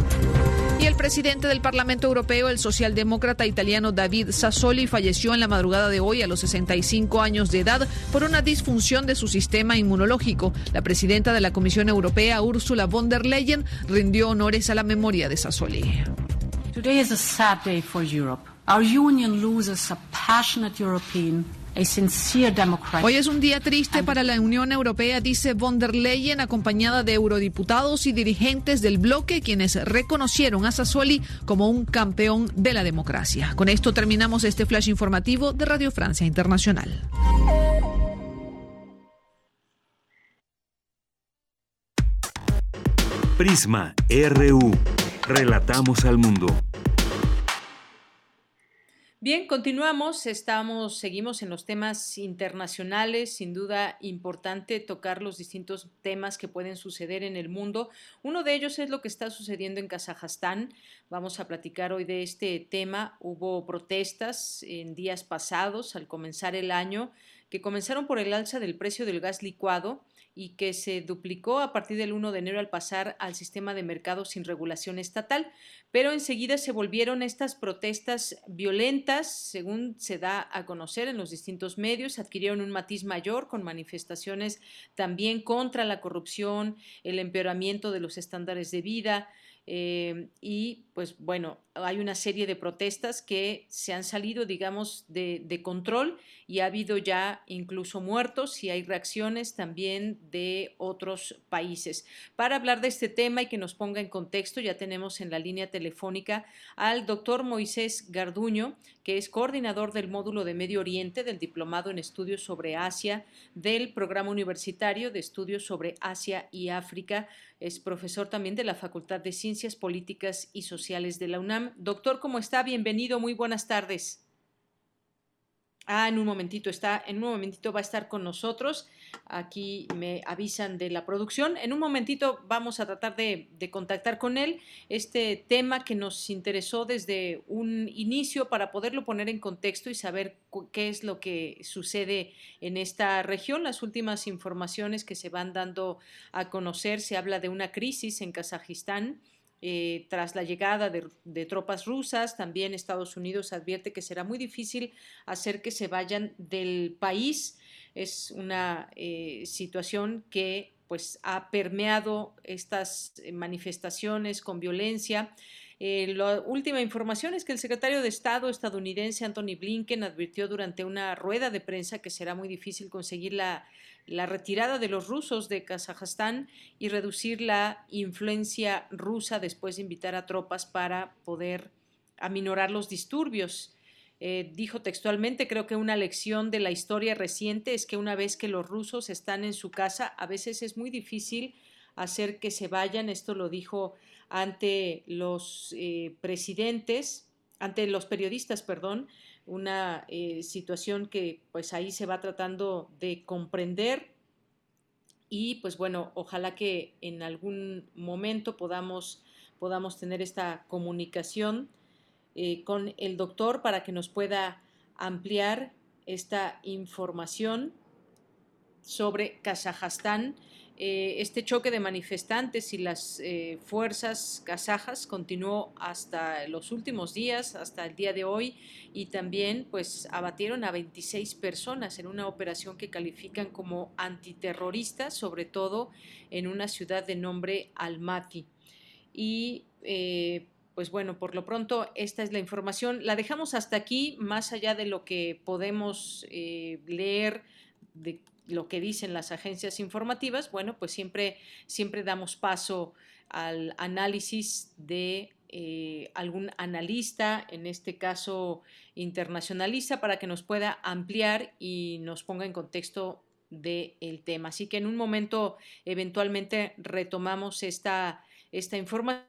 S25: Y el presidente del Parlamento Europeo, el socialdemócrata italiano David Sassoli, falleció en la madrugada de hoy a los 65 años de edad por una disfunción de su sistema inmunológico. La presidenta de la Comisión Europea, Ursula von der Leyen, rindió honores a la memoria de Sassoli.
S28: Today is a sad day for Europe. Our union loses a passionate European
S25: Hoy es un día triste para la Unión Europea, dice von der Leyen, acompañada de eurodiputados y dirigentes del bloque, quienes reconocieron a Sassoli como un campeón de la democracia. Con esto terminamos este flash informativo de Radio Francia Internacional.
S10: Prisma RU. Relatamos al mundo.
S25: Bien, continuamos, estamos, seguimos en los temas internacionales, sin duda importante tocar los distintos temas que pueden suceder en el mundo. Uno de ellos es lo que está sucediendo en Kazajstán. Vamos a platicar hoy de este tema. Hubo protestas en días pasados, al comenzar el año, que comenzaron por el alza del precio del gas licuado
S1: y que se duplicó a partir del 1 de enero al pasar al sistema de mercado sin regulación estatal. Pero enseguida se volvieron estas protestas violentas, según se da a conocer en los distintos medios, adquirieron un matiz mayor con manifestaciones también contra la corrupción, el empeoramiento de los estándares de vida, eh, y pues bueno, hay una serie de protestas que se han salido, digamos, de, control y ha habido ya incluso muertos y hay reacciones también de otros países. Para hablar de este tema y que nos ponga en contexto, ya tenemos en la línea telefónica al doctor Moisés Garduño, que es coordinador del módulo de Medio Oriente del Diplomado en Estudios sobre Asia del Programa Universitario de Estudios sobre Asia y África. Es profesor también de la Facultad de Ciencias Políticas y Sociales de la UNAM Doctor, ¿cómo está? Bienvenido, muy buenas tardes. Ah, en un momentito está, en un momentito va a estar con nosotros. Aquí me avisan de la producción. En un momentito vamos a tratar de, contactar con él. Este tema que nos interesó desde un inicio para poderlo poner en contexto y saber qué es lo que sucede en esta región. Las últimas informaciones que se van dando a conocer, se habla de una crisis en Kazajistán eh, tras la llegada de, tropas rusas, también Estados Unidos advierte que será muy difícil hacer que se vayan del país. Es una eh, situación que pues ha permeado estas manifestaciones con violencia. Eh, la última información es que el secretario de Estado estadounidense Anthony Blinken advirtió durante una rueda de prensa que será muy difícil conseguir la, la retirada de los rusos de Kazajstán y reducir la influencia rusa después de invitar a tropas para poder aminorar los disturbios. Eh, dijo textualmente, creo que una lección de la historia reciente es que una vez que los rusos están en su casa, a veces es muy difícil hacer que se vayan. Esto lo dijo ante los eh, presidentes, ante los periodistas, perdón, una eh, situación que pues ahí se va tratando de comprender y pues bueno, ojalá que en algún momento podamos, podamos tener esta comunicación eh, con el doctor para que nos pueda ampliar esta información sobre Kazajstán. Eh, este choque de manifestantes y las eh, fuerzas kazajas continuó hasta los últimos días, hasta el día de hoy, y también pues abatieron a 26 personas en una operación que califican como antiterrorista, sobre todo en una ciudad de nombre Almaty. Y eh, pues bueno, por lo pronto esta es la información. La dejamos hasta aquí, más allá de lo que podemos leer de lo que dicen las agencias informativas, bueno, pues siempre, siempre damos paso al análisis de eh, algún analista, en este caso internacionalista, para que nos pueda ampliar y nos ponga en contexto del tema. Así que en un momento eventualmente retomamos esta, esta información.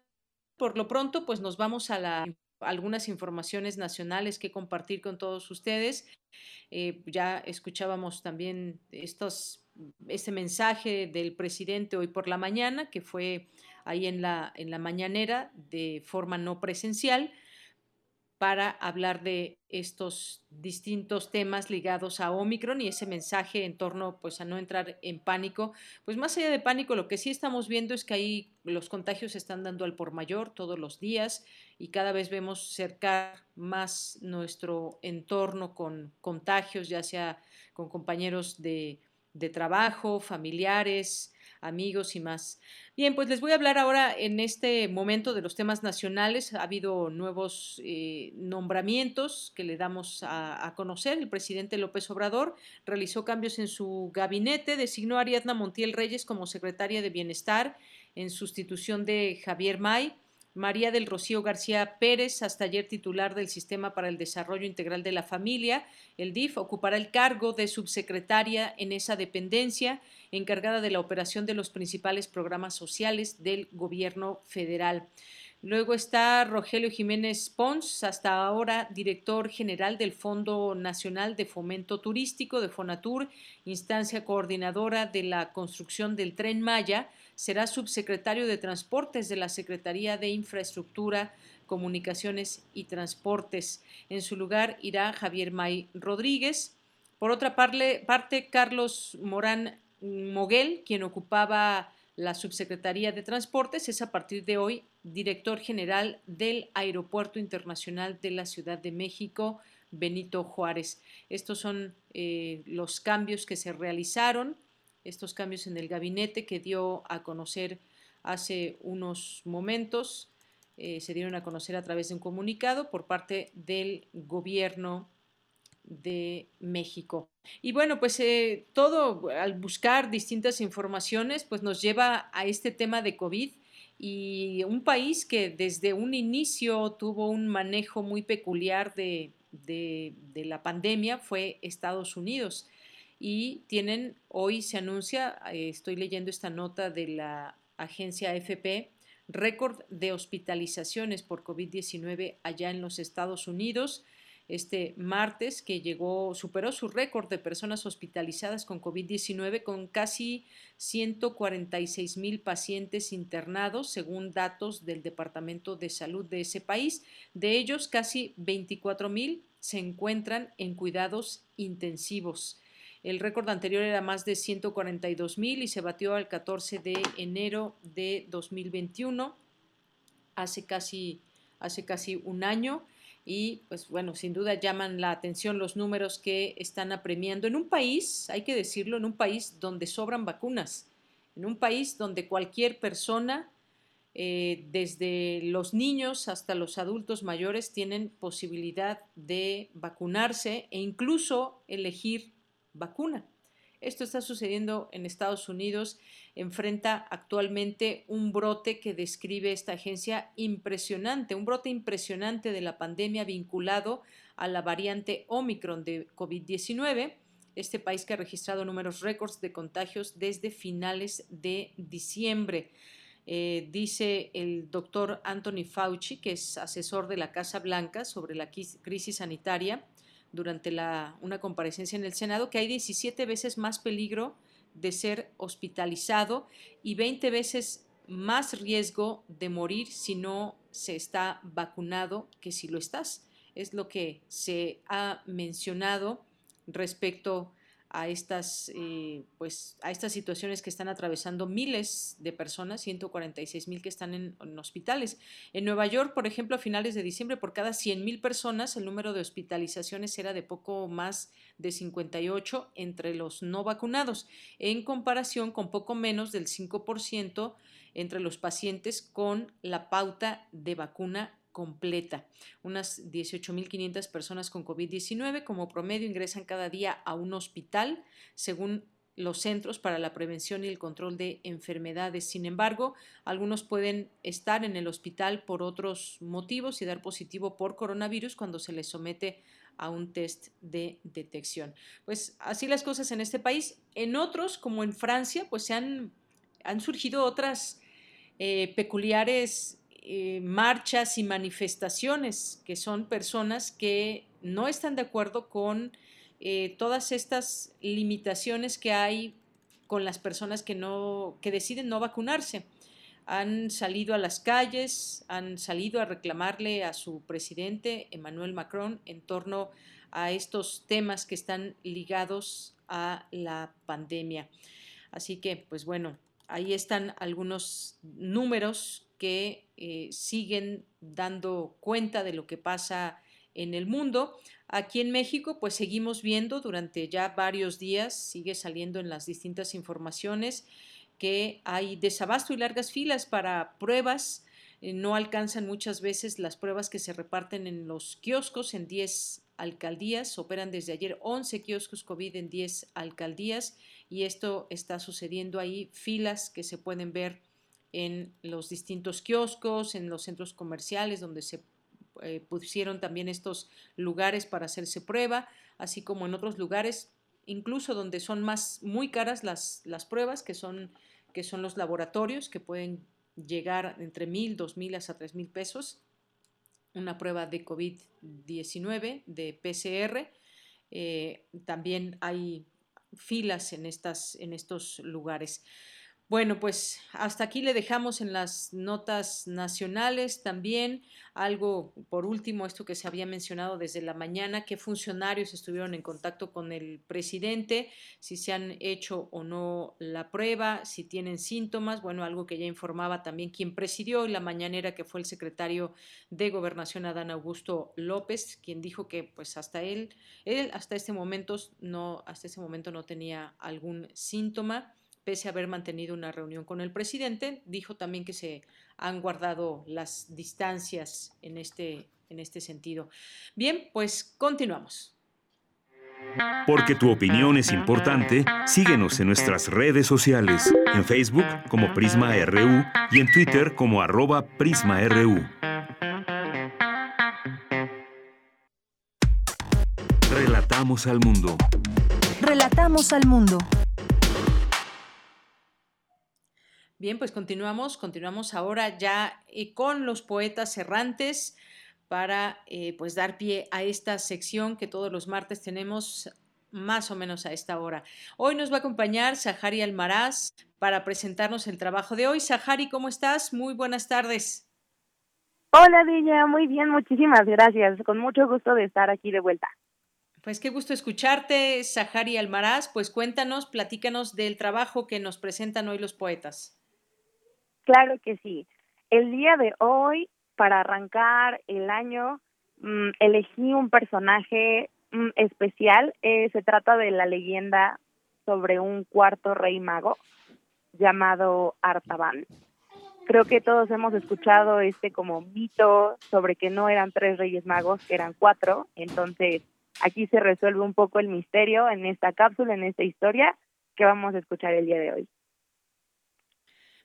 S1: Por lo pronto, pues nos vamos a la algunas informaciones nacionales que compartir con todos ustedes. Eh, ya escuchábamos también estos, este mensaje del presidente hoy por la mañana, que fue ahí en la, en la mañanera de forma no presencial para hablar de estos distintos temas ligados a Omicron y ese mensaje en torno pues a no entrar en pánico. Pues más allá de pánico, lo que sí estamos viendo es que ahí los contagios se están dando al por mayor todos los días y cada vez vemos cercar más nuestro entorno con contagios, ya sea con compañeros de, de trabajo, familiares, amigos y más. Bien, pues les voy a hablar ahora en este momento de los temas nacionales. Ha habido nuevos eh, nombramientos que le damos a, a, conocer. El presidente López Obrador realizó cambios en su gabinete, designó a Ariadna Montiel Reyes como secretaria de Bienestar en sustitución de Javier May. María del Rocío García Pérez, hasta ayer titular del Sistema para el Desarrollo Integral de la Familia, el DIF, ocupará el cargo de subsecretaria en esa dependencia, encargada de la operación de los principales programas sociales del gobierno federal. Luego está Rogelio Jiménez Pons, hasta ahora director general del Fondo Nacional de Fomento Turístico de Fonatur, instancia coordinadora de la construcción del tren Maya, será subsecretario de Transportes de la Secretaría de Infraestructura, Comunicaciones y Transportes. En su lugar irá Javier May Rodríguez. Por otra parte, Carlos Morán Moguel, quien ocupaba la Subsecretaría de Transportes, es a partir de hoy director general del Aeropuerto Internacional de la Ciudad de México, Benito Juárez. Estos son eh, los cambios que se realizaron, estos cambios en el gabinete que dio a conocer hace unos momentos, eh, se dieron a conocer a través de un comunicado por parte del gobierno de México. Y bueno, pues eh, todo al buscar distintas informaciones, pues nos lleva a este tema de COVID y un país que desde un inicio tuvo un manejo muy peculiar de, de, la pandemia fue Estados Unidos. Y tienen, hoy se anuncia, eh, estoy leyendo esta nota de la agencia AFP, récord de hospitalizaciones por COVID-19 allá en los Estados Unidos este martes que llegó, superó su récord de personas hospitalizadas con COVID-19 con casi 146 mil pacientes internados, según datos del Departamento de Salud de ese país. De ellos, casi 24 mil se encuentran en cuidados intensivos. El récord anterior era más de 142 mil y se batió al 14 de enero de 2021, hace casi, hace casi un año. Y pues bueno, sin duda llaman la atención los números que están apremiando en un país, hay que decirlo, en un país donde sobran vacunas, en un país donde cualquier persona, eh, desde los niños hasta los adultos mayores, tienen posibilidad de vacunarse e incluso elegir vacuna. Esto está sucediendo en Estados Unidos. Enfrenta actualmente un brote que describe esta agencia impresionante, un brote impresionante de la pandemia vinculado a la variante Omicron de COVID-19. Este país que ha registrado números récords de contagios desde finales de diciembre. Eh, dice el doctor Anthony Fauci, que es asesor de la Casa Blanca sobre la crisis sanitaria, durante la, una comparecencia en el Senado, que hay 17 veces más peligro de ser hospitalizado y 20 veces más riesgo de morir si no se está vacunado que si lo estás. Es lo que se ha mencionado respecto a estas, eh, pues, a estas situaciones que están atravesando miles de personas, 146 mil que están en, hospitales. En Nueva York, por ejemplo, a finales de diciembre, por cada 100 mil personas, el número de hospitalizaciones era de poco más de 58 entre los no vacunados, en comparación con poco menos del 5% entre los pacientes con la pauta de vacuna completa. Unas 18.500 personas con COVID-19 como promedio ingresan cada día a un hospital, según los Centros para la Prevención y el Control de Enfermedades. Sin embargo, algunos pueden estar en el hospital por otros motivos y dar positivo por coronavirus cuando se les somete a un test de detección. Pues así las cosas en este país. En otros, como en Francia, pues se han, han surgido otras eh, peculiares eh, marchas y manifestaciones, que son personas que no están de acuerdo con eh, todas estas limitaciones que hay con las personas que, no, que deciden no vacunarse. Han salido a las calles, han salido a reclamarle a su presidente, Emmanuel Macron, en torno a estos temas que están ligados a la pandemia. Así que, pues bueno, ahí están algunos números que eh, siguen dando cuenta de lo que pasa en el mundo. Aquí en México, pues seguimos viendo durante ya varios días, sigue saliendo en las distintas informaciones que hay desabasto y largas filas para pruebas. Eh, no alcanzan muchas veces las pruebas que se reparten en los kioscos en 10 alcaldías. Operan desde ayer 11 kioscos COVID en 10 alcaldías y esto está sucediendo ahí, filas que se pueden ver en los distintos kioscos, en los centros comerciales donde se eh, pusieron también estos lugares para hacerse prueba, así como en otros lugares, incluso donde son más muy caras las, las pruebas, que son, que son los laboratorios, que pueden llegar entre mil, dos mil hasta tres mil pesos. Una prueba de COVID-19, de PCR. Eh, también hay filas en, estas, en estos lugares. Bueno, pues hasta aquí le dejamos en las notas nacionales también algo, por último, esto que se había mencionado desde la mañana, qué funcionarios estuvieron en contacto con el presidente, si se han hecho o no la prueba, si tienen síntomas, bueno, algo que ya informaba también quien presidió la mañanera, que fue el secretario de Gobernación, Adán Augusto López, quien dijo que pues hasta él, él hasta este momento no, hasta ese momento no tenía algún síntoma pese a haber mantenido una reunión con el presidente, dijo también que se han guardado las distancias en este, en este sentido. Bien, pues continuamos.
S10: Porque tu opinión es importante, síguenos en nuestras redes sociales, en Facebook como Prisma RU y en Twitter como arroba PrismaRU. Relatamos al mundo.
S3: Relatamos al mundo.
S1: Bien, pues continuamos, continuamos ahora ya eh, con los poetas errantes para eh, pues dar pie a esta sección que todos los martes tenemos más o menos a esta hora. Hoy nos va a acompañar Sahari Almaraz para presentarnos el trabajo de hoy. Sahari, ¿cómo estás? Muy buenas tardes.
S29: Hola, Villa, muy bien, muchísimas gracias. Con mucho gusto de estar aquí de vuelta.
S1: Pues qué gusto escucharte, Sahari Almaraz. Pues cuéntanos, platícanos del trabajo que nos presentan hoy los poetas.
S29: Claro que sí. El día de hoy, para arrancar el año, mm, elegí un personaje mm, especial. Eh, se trata de la leyenda sobre un cuarto rey mago llamado Artaban. Creo que todos hemos escuchado este como mito sobre que no eran tres reyes magos, que eran cuatro. Entonces, aquí se resuelve un poco el misterio en esta cápsula, en esta historia que vamos a escuchar el día de hoy.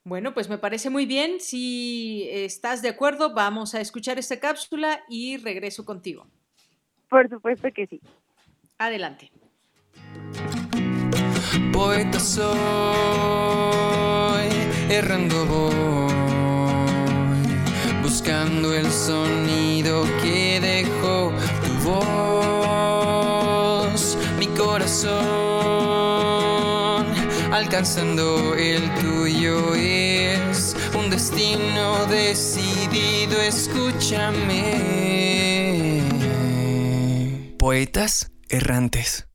S1: Bueno, pues me parece muy bien. Si estás de acuerdo, vamos a escuchar esta cápsula y regreso contigo.
S29: Por supuesto que sí.
S1: Adelante.
S30: Poeta soy, errando voy, buscando el sonido que dejó tu voz, mi corazón, alcanzando el tuyo es un destino decidido, escúchame. Poetas errantes.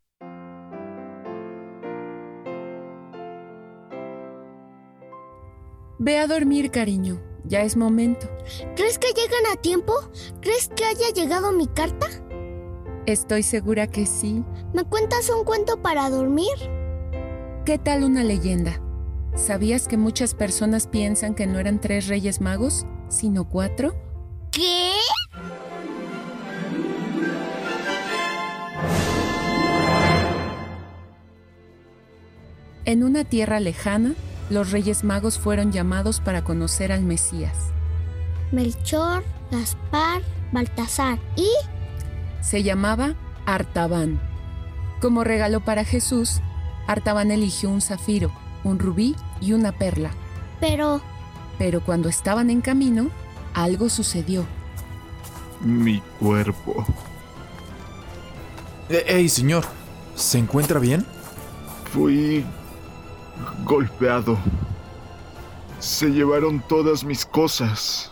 S31: Ve a dormir, cariño. Ya es momento.
S32: ¿Crees que llegan a tiempo? ¿Crees que haya llegado mi carta?
S31: Estoy segura que sí.
S32: ¿Me cuentas un cuento para dormir?
S31: ¿Qué tal una leyenda? ¿Sabías que muchas personas piensan que no eran tres reyes magos, sino cuatro?
S32: ¿Qué?
S31: En una tierra lejana, los reyes magos fueron llamados para conocer al Mesías.
S32: Melchor, Gaspar, Baltasar y...
S31: Se llamaba Artaban. Como regalo para Jesús, Artaban eligió un zafiro, un rubí y una perla.
S32: Pero...
S31: Pero cuando estaban en camino, algo sucedió.
S33: Mi cuerpo.
S34: ¡Ey, señor! ¿Se encuentra bien?
S33: Fui golpeado. Se llevaron todas mis cosas.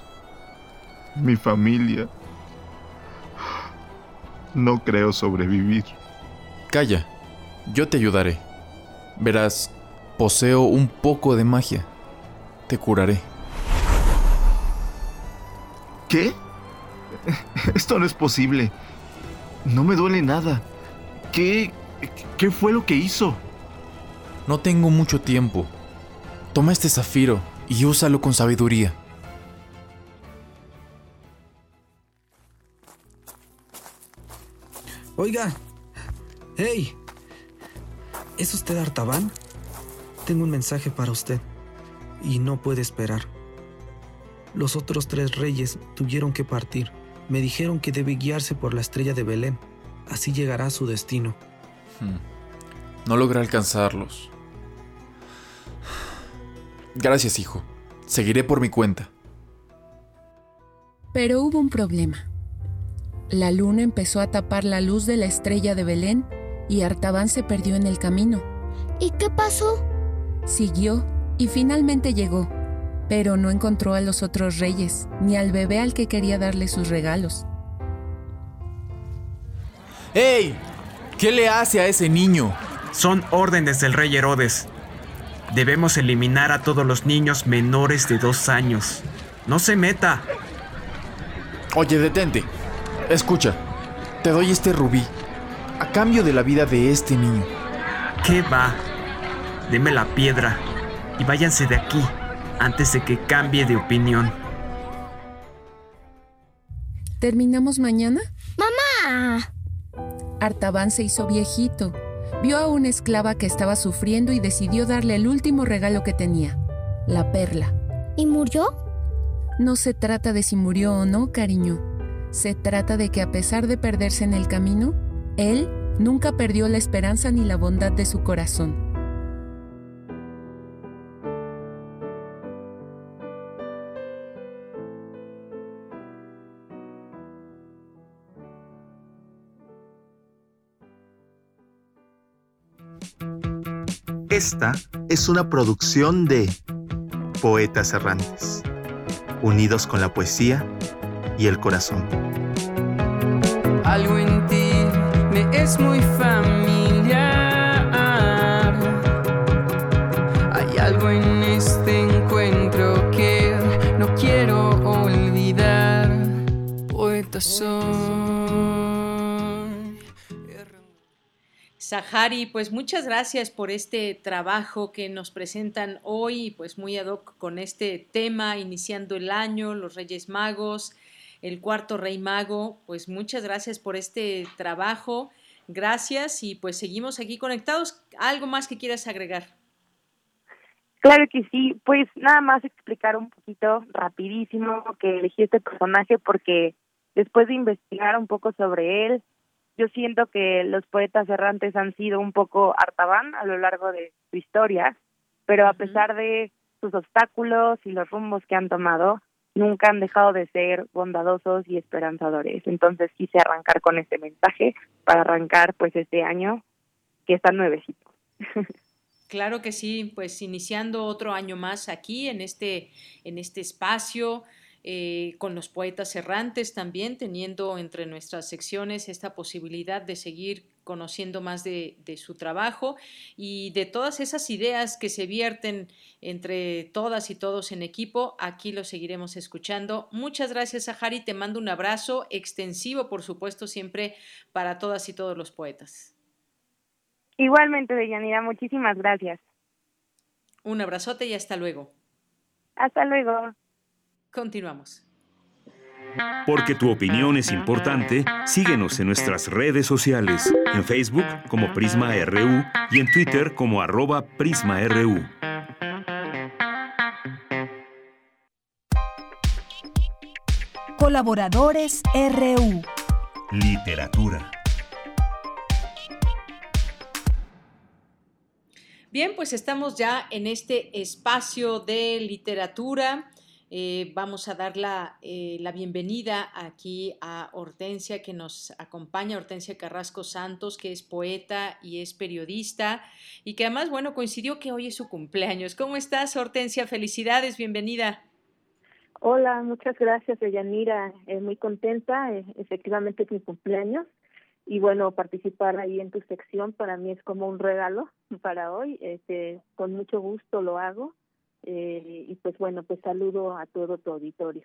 S33: Mi familia. No creo sobrevivir.
S34: Calla, yo te ayudaré. Verás, poseo un poco de magia. Te curaré.
S33: ¿Qué? Esto no es posible. No me duele nada. ¿Qué... ¿Qué fue lo que hizo?
S34: No tengo mucho tiempo. Toma este zafiro y úsalo con sabiduría.
S35: Oiga. ¡Hey! ¿Es usted Artaban? Tengo un mensaje para usted. Y no puede esperar. Los otros tres reyes tuvieron que partir. Me dijeron que debe guiarse por la estrella de Belén. Así llegará a su destino.
S34: Hmm. No logré alcanzarlos. Gracias, hijo. Seguiré por mi cuenta.
S31: Pero hubo un problema. La luna empezó a tapar la luz de la estrella de Belén y Artaban se perdió en el camino.
S32: ¿Y qué pasó?
S31: Siguió Y finalmente llegó, pero no encontró a los otros reyes, ni al bebé al que quería darle sus regalos.
S34: ¡Ey! ¿Qué le hace a ese niño?
S36: Son órdenes del rey Herodes. Debemos eliminar a todos los niños menores de dos años. No se meta.
S34: Oye, detente. Escucha, te doy este rubí a cambio de la vida de este niño.
S36: ¿Qué va? Deme la piedra y váyanse de aquí antes de que cambie de opinión.
S31: ¿Terminamos mañana?
S32: ¡Mamá!
S31: Artaban se hizo viejito. Vio a una esclava que estaba sufriendo y decidió darle el último regalo que tenía, la perla.
S32: ¿Y murió?
S31: No se trata de si murió o no, cariño. Se trata de que a pesar de perderse en el camino, él nunca perdió la esperanza ni la bondad de su corazón.
S37: Esta es una producción de Poetas Errantes, unidos con la poesía y el corazón.
S30: Algo es muy familiar. Hay algo en este encuentro que no quiero olvidar. Poeta.
S1: Sahari, pues muchas gracias por este trabajo que nos presentan hoy, pues muy ad hoc con este tema, iniciando el año, los Reyes Magos, el cuarto Rey Mago, pues muchas gracias por este trabajo, gracias y pues seguimos aquí conectados. ¿Algo más que quieras agregar?
S29: Claro que sí, pues nada más explicar un poquito rapidísimo que elegí este personaje porque después de investigar un poco sobre él, yo siento que los poetas errantes han sido un poco artaban a lo largo de su historia, pero a pesar de sus obstáculos y los rumbos que han tomado, nunca han dejado de ser bondadosos y esperanzadores. Entonces quise arrancar con este mensaje para arrancar pues este año que está nuevecito.
S1: Claro que sí, pues iniciando otro año más aquí en este en este espacio eh, con los poetas errantes también, teniendo entre nuestras secciones esta posibilidad de seguir conociendo más de, su trabajo y de todas esas ideas que se vierten entre todas y todos en equipo. Aquí lo seguiremos escuchando. Muchas gracias, Sahari. Te mando un abrazo extensivo, por supuesto, siempre para todas y todos los poetas.
S29: Igualmente, Deyanira, muchísimas gracias.
S1: Un abrazote y hasta luego.
S29: Hasta luego.
S1: Continuamos.
S10: Porque tu opinión es importante, síguenos en nuestras redes sociales, en Facebook como Prisma RU y en Twitter como arroba PrismaRU.
S3: Colaboradores RU.
S10: Literatura.
S1: Bien, pues estamos ya en este espacio de literatura. Eh, vamos a dar la, eh, la, bienvenida aquí a Hortensia que nos acompaña, Hortensia Carrasco Santos, que es poeta y es periodista y que además, bueno, coincidió que hoy es su cumpleaños. ¿Cómo estás, Hortensia? Felicidades, bienvenida.
S38: Hola, muchas gracias, Deyanira. Eh, muy contenta, eh, efectivamente es mi cumpleaños. Y bueno, participar ahí en tu sección para mí es como un regalo para hoy. Este, con mucho gusto lo hago. Eh, y pues bueno, pues saludo a todo tu auditorio.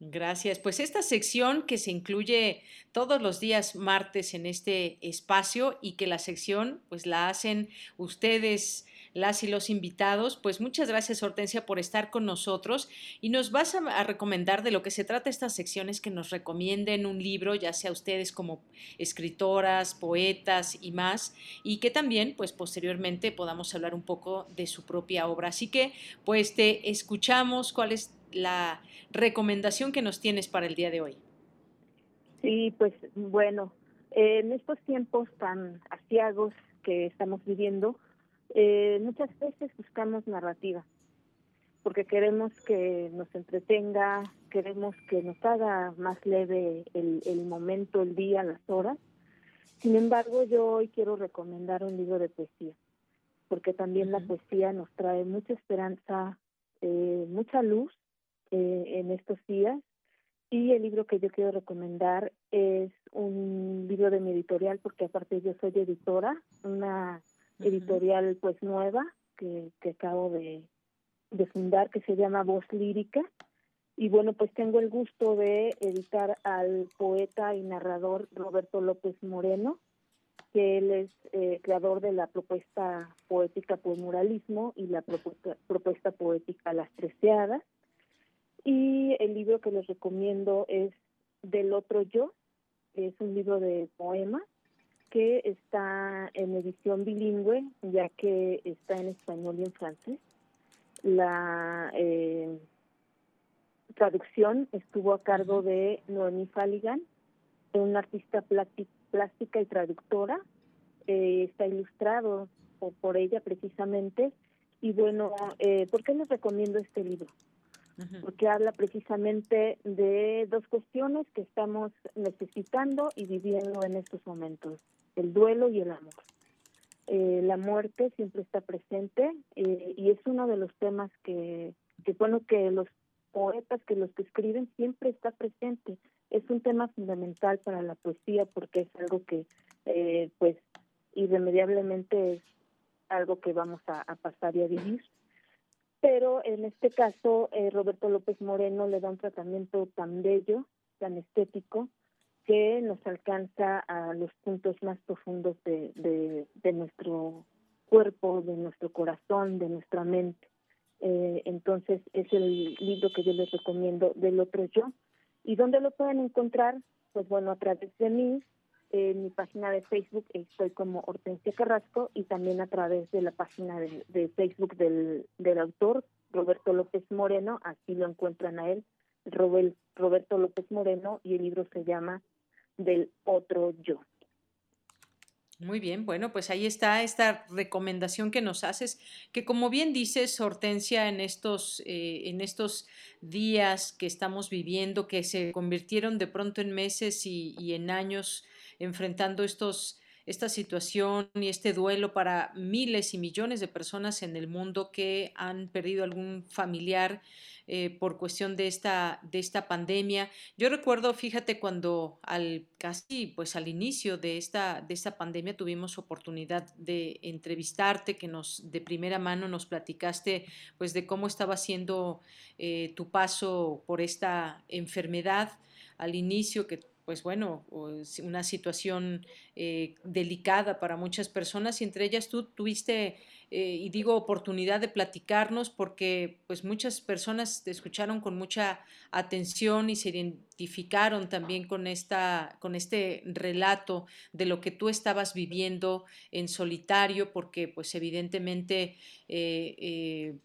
S1: Gracias. Pues esta sección que se incluye todos los días martes en este espacio y que la sección pues la hacen ustedes las y los invitados. Pues muchas gracias Hortensia por estar con nosotros y nos vas a, recomendar de lo que se trata estas secciones que nos recomienden un libro, ya sea ustedes como escritoras, poetas y más, y que también pues posteriormente podamos hablar un poco de su propia obra. Así que pues te escuchamos cuál es la recomendación que nos tienes para el día de hoy.
S38: Sí, pues bueno, en estos tiempos tan asiagos que estamos viviendo, eh, muchas veces buscamos narrativa, porque queremos que nos entretenga, queremos que nos haga más leve el, el momento, el día, las horas. Sin embargo, yo hoy quiero recomendar un libro de poesía. porque también la poesía nos trae mucha esperanza, eh, mucha luz eh, en estos días. Y el libro que yo quiero recomendar es un libro de mi editorial, porque aparte yo soy editora, una editorial pues nueva que, que acabo de, de fundar, que se llama Voz Lírica. Y bueno, pues tengo el gusto de editar al poeta y narrador Roberto López Moreno, que él es eh, creador de la propuesta poética por muralismo y la propuesta, propuesta poética Las Treceadas. Y el libro que les recomiendo es Del Otro Yo, es un libro de poemas que está en edición bilingüe, ya que está en español y en francés. La eh, traducción estuvo a cargo de Noemí Falligan, una artista plástica y traductora. Eh, está ilustrado por, ella precisamente. Y bueno, eh, ¿por qué les recomiendo este libro? Porque habla precisamente de dos cuestiones que estamos necesitando y viviendo en estos momentos, el duelo y el amor. Eh, la muerte siempre está presente eh, y es uno de los temas que, que bueno que los poetas que los que escriben siempre está presente. Es un tema fundamental para la poesía porque es algo que, eh, pues, irremediablemente es algo que vamos a, pasar y a vivir. Pero en este caso, eh, Roberto López Moreno le da un tratamiento tan bello, tan estético, que nos alcanza a los puntos más profundos de, de, de nuestro cuerpo, de nuestro corazón, de nuestra mente. Eh, entonces es el libro que yo les recomiendo del otro yo. ¿Y dónde lo pueden encontrar? Pues bueno, a través de mí, en mi página de Facebook estoy como Hortensia Carrasco y también a través de la página de, Facebook del, del autor, Roberto López Moreno, así lo encuentran a él, Roberto López Moreno, y el libro se llama Del otro yo.
S1: Muy bien, bueno, pues ahí está esta recomendación que nos haces, que como bien dices, Hortensia, en estos, eh, en estos días que estamos viviendo, que se convirtieron de pronto en meses y, y en años enfrentando estos esta situación y este duelo para miles y millones de personas en el mundo que han perdido algún familiar eh, por cuestión de esta, de esta pandemia. Yo recuerdo, fíjate, cuando al casi pues al inicio de esta, de esta pandemia tuvimos oportunidad de entrevistarte, que nos de primera mano nos platicaste pues de cómo estaba siendo eh, tu paso por esta enfermedad al inicio que pues bueno, una situación eh, delicada para muchas personas y entre ellas tú tuviste, eh, y digo, oportunidad de platicarnos porque pues muchas personas te escucharon con mucha atención y se identificaron también con, esta, con este relato de lo que tú estabas viviendo en solitario porque pues evidentemente... Eh,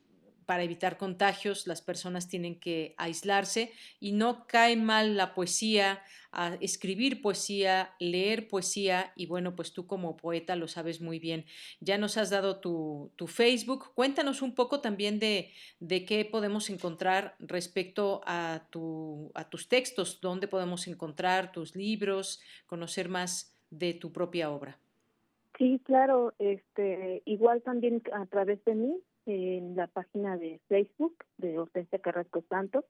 S1: para evitar contagios las personas tienen que aislarse y no cae mal la poesía, a escribir poesía, leer poesía y bueno, pues tú como poeta lo sabes muy bien. Ya nos has dado tu, Facebook, cuéntanos un poco también de, de, qué podemos encontrar respecto a, tu, a tus textos, dónde podemos encontrar tus libros, conocer más de tu propia obra.
S38: Sí, claro, este, igual también a través de mí, en la página de Facebook de Hortensia Carrasco Santos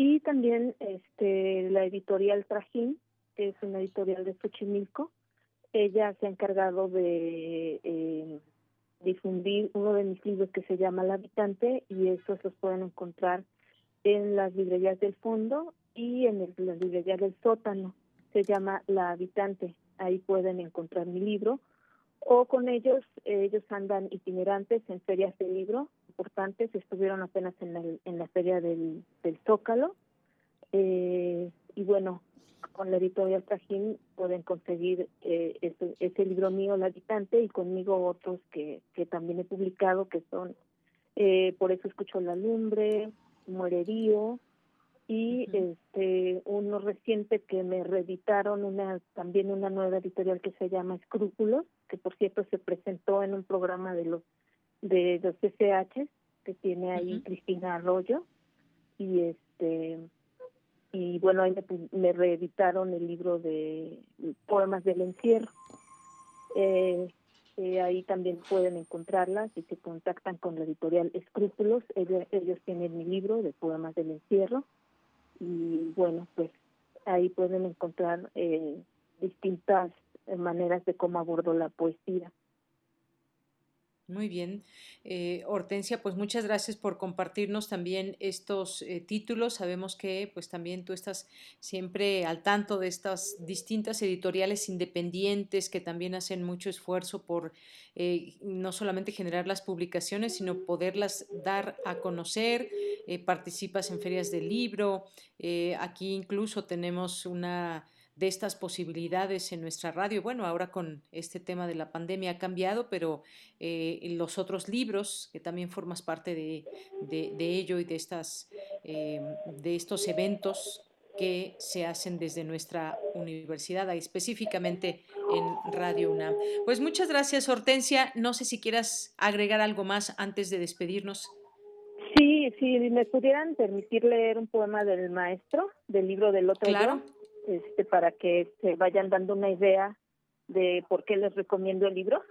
S38: y también este la editorial Trajín, que es una editorial de Xochimilco. Ella se ha encargado de eh, difundir uno de mis libros que se llama El Habitante y esos los pueden encontrar en las librerías del fondo y en el, las librerías del sótano. Se llama La Habitante. Ahí pueden encontrar mi libro o con ellos, ellos andan itinerantes en ferias de libro importantes, estuvieron apenas en la, en la feria del, del Zócalo, eh, y bueno, con la editorial Trajín pueden conseguir eh, ese, ese, libro mío, El Habitante, y conmigo otros que, que también he publicado, que son eh, Por eso escucho la lumbre, Muererío, y este uno reciente que me reeditaron una también una nueva editorial que se llama Escrúpulos que por cierto se presentó en un programa de los de los CCH que tiene ahí Cristina Arroyo y este y bueno ahí me, reeditaron el libro de poemas del encierro eh, eh, ahí también pueden encontrarlas y se contactan con la editorial Escrúpulos. Ellos, ellos tienen mi libro de poemas del encierro y bueno, pues ahí pueden encontrar eh, distintas maneras de cómo abordo la poesía.
S1: Muy bien. Eh, Hortensia, pues muchas gracias por compartirnos también estos eh, títulos. Sabemos que pues también tú estás siempre al tanto de estas distintas editoriales independientes que también hacen mucho esfuerzo por eh, no solamente generar las publicaciones, sino poderlas dar a conocer. participas en ferias del libro. aquí incluso tenemos una de estas posibilidades en nuestra radio. Bueno, ahora con este tema de la pandemia ha cambiado, pero eh, los otros libros, que también formas parte de, ello y de, estas, eh, de estos eventos que se hacen desde nuestra universidad, específicamente en Radio UNAM. Pues muchas gracias, Hortensia. No sé si quieras agregar algo más antes de despedirnos.
S38: Sí, sí, me pudieran permitir leer un poema del maestro, del libro del otro
S1: claro
S38: este, para que se vayan dando una idea de por qué les recomiendo el libro.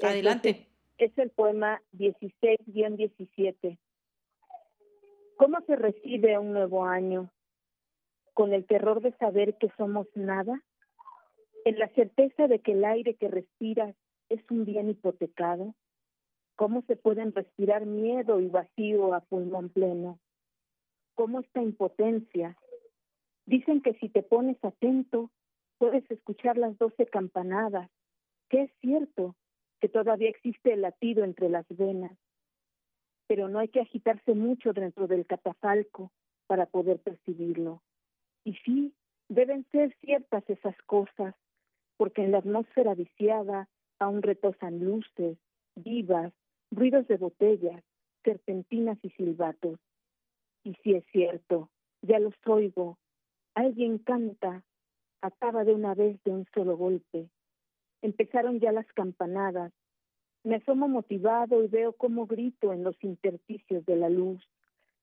S1: Adelante.
S38: es el poema 16-17. ¿Cómo se recibe un nuevo año? ¿Con el terror de saber que somos nada? ¿En la certeza de que el aire que respiras es un bien hipotecado? ¿Cómo se pueden respirar miedo y vacío a pulmón pleno? ¿Cómo esta impotencia Dicen que si te pones atento, puedes escuchar las doce campanadas, que es cierto que todavía existe el latido entre las venas, pero no hay que agitarse mucho dentro del catafalco para poder percibirlo. Y sí, deben ser ciertas esas cosas, porque en la atmósfera viciada aún retosan luces, vivas, ruidos de botellas, serpentinas y silbatos. Y si es cierto, ya los oigo, Alguien canta, acaba de una vez de un solo golpe. Empezaron ya las campanadas. Me asomo motivado y veo cómo grito en los intersticios de la luz.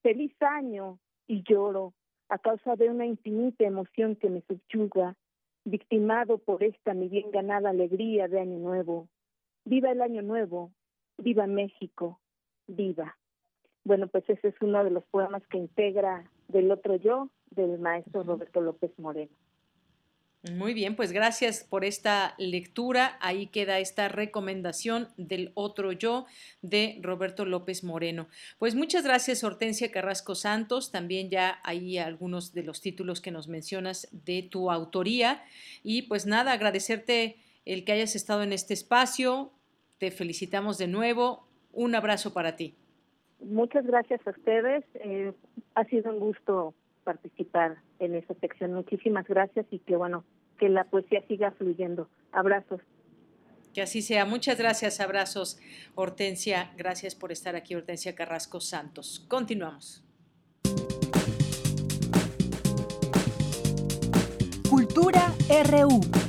S38: ¡Feliz año! Y lloro a causa de una infinita emoción que me subyuga, victimado por esta mi bien ganada alegría de Año Nuevo. ¡Viva el Año Nuevo! ¡Viva México! ¡Viva! Bueno, pues ese es uno de los poemas que integra del otro yo del maestro Roberto López Moreno.
S1: Muy bien, pues gracias por esta lectura. Ahí queda esta recomendación del otro yo de Roberto López Moreno. Pues muchas gracias, Hortensia Carrasco Santos. También ya hay algunos de los títulos que nos mencionas de tu autoría. Y pues nada, agradecerte el que hayas estado en este espacio. Te felicitamos de nuevo. Un abrazo para ti.
S38: Muchas gracias a ustedes. Eh, ha sido un gusto participar en esa sección. Muchísimas gracias y que bueno, que la poesía siga fluyendo. Abrazos.
S1: Que así sea. Muchas gracias, abrazos, Hortensia. Gracias por estar aquí, Hortensia Carrasco Santos. Continuamos.
S3: Cultura RU.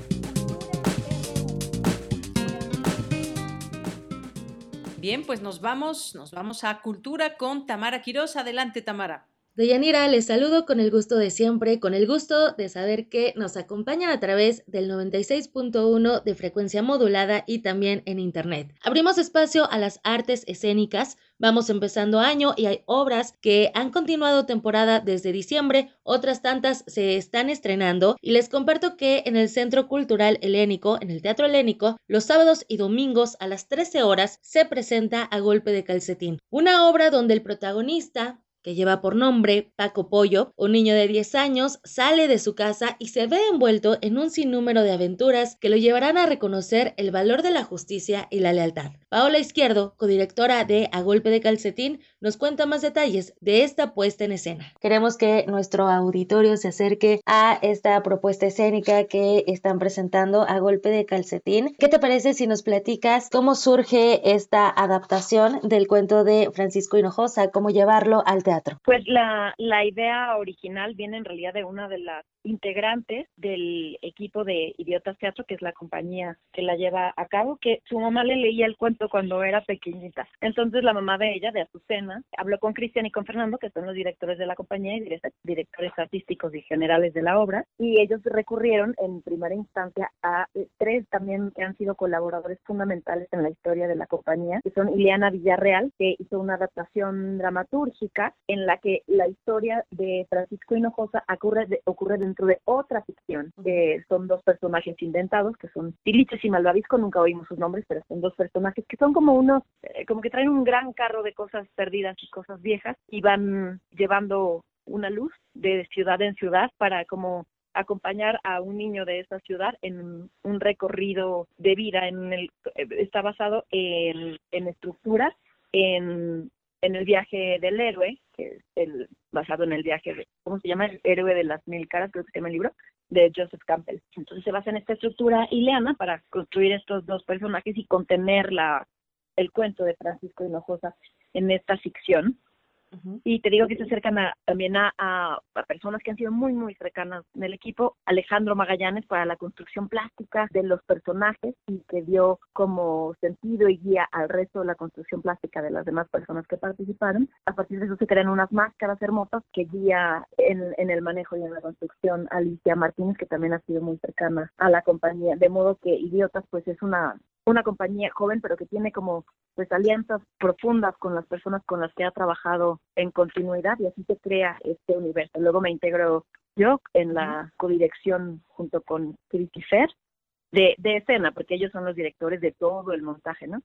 S1: Bien, pues nos vamos, nos vamos a Cultura con Tamara Quiroz. Adelante, Tamara.
S39: Deyanira, les saludo con el gusto de siempre, con el gusto de saber que nos acompañan a través del 96.1 de frecuencia modulada y también en Internet. Abrimos espacio a las artes escénicas, vamos empezando año y hay obras que han continuado temporada desde diciembre, otras tantas se están estrenando y les comparto que en el Centro Cultural Helénico, en el Teatro Helénico, los sábados y domingos a las 13 horas se presenta A Golpe de Calcetín, una obra donde el protagonista, que lleva por nombre Paco Pollo, un niño de 10 años, sale de su casa y se ve envuelto en un sinnúmero de aventuras que lo llevarán a reconocer el valor de la justicia y la lealtad. Paola Izquierdo, codirectora de A Golpe de Calcetín, nos cuenta más detalles de esta puesta en escena. Queremos que nuestro auditorio se acerque a esta propuesta escénica que están presentando A Golpe de Calcetín. ¿Qué te parece si nos platicas cómo surge esta adaptación del cuento de Francisco Hinojosa, cómo llevarlo al teatro?
S40: Pues la, la idea original viene en realidad de una de las
S41: integrantes del equipo de Idiotas Teatro, que es la compañía que la lleva a cabo, que su mamá le leía el cuento cuando era pequeñita. Entonces la mamá de ella, de Azucena, habló con Cristian y con Fernando, que son los directores de la compañía y directores artísticos y generales de la obra, y ellos recurrieron en primera instancia a eh, tres también que han sido colaboradores fundamentales en la historia de la compañía, que son Ileana Villarreal, que hizo una adaptación dramatúrgica en la que la historia de Francisco Hinojosa ocurre, ocurre dentro de otra ficción, que son dos personajes inventados, que son Tiliches y Malvavisco, nunca oímos sus nombres, pero son dos personajes que son como unos, eh, como que traen un gran carro de cosas perdidas y cosas viejas y van llevando una luz de ciudad en ciudad para como acompañar a un niño de esa ciudad en un recorrido de vida en el está basado en, en estructuras en en el viaje del héroe, el, basado en el viaje, de, ¿cómo se llama? El héroe de las mil caras, creo que se llama el libro, de Joseph Campbell. Entonces se basa en esta estructura ileana para construir estos dos personajes y contener la, el cuento de Francisco Hinojosa en esta ficción y te digo que se acercan también a, a, personas que han sido muy, muy cercanas en el equipo. Alejandro Magallanes para la construcción plástica de los personajes y que dio como sentido y guía al resto de la construcción plástica de las demás personas que participaron. A partir de eso se crean unas máscaras hermosas que guía en, en el manejo y en la construcción Alicia Martínez, que también ha sido muy cercana a la compañía. De modo que Idiotas pues es una una compañía joven, pero que tiene como pues alianzas profundas con las personas con las que ha trabajado en continuidad y así se crea este universo. Luego me integro yo en la codirección junto con Cristi Fer de, de escena, porque ellos son los directores de todo el montaje, ¿no?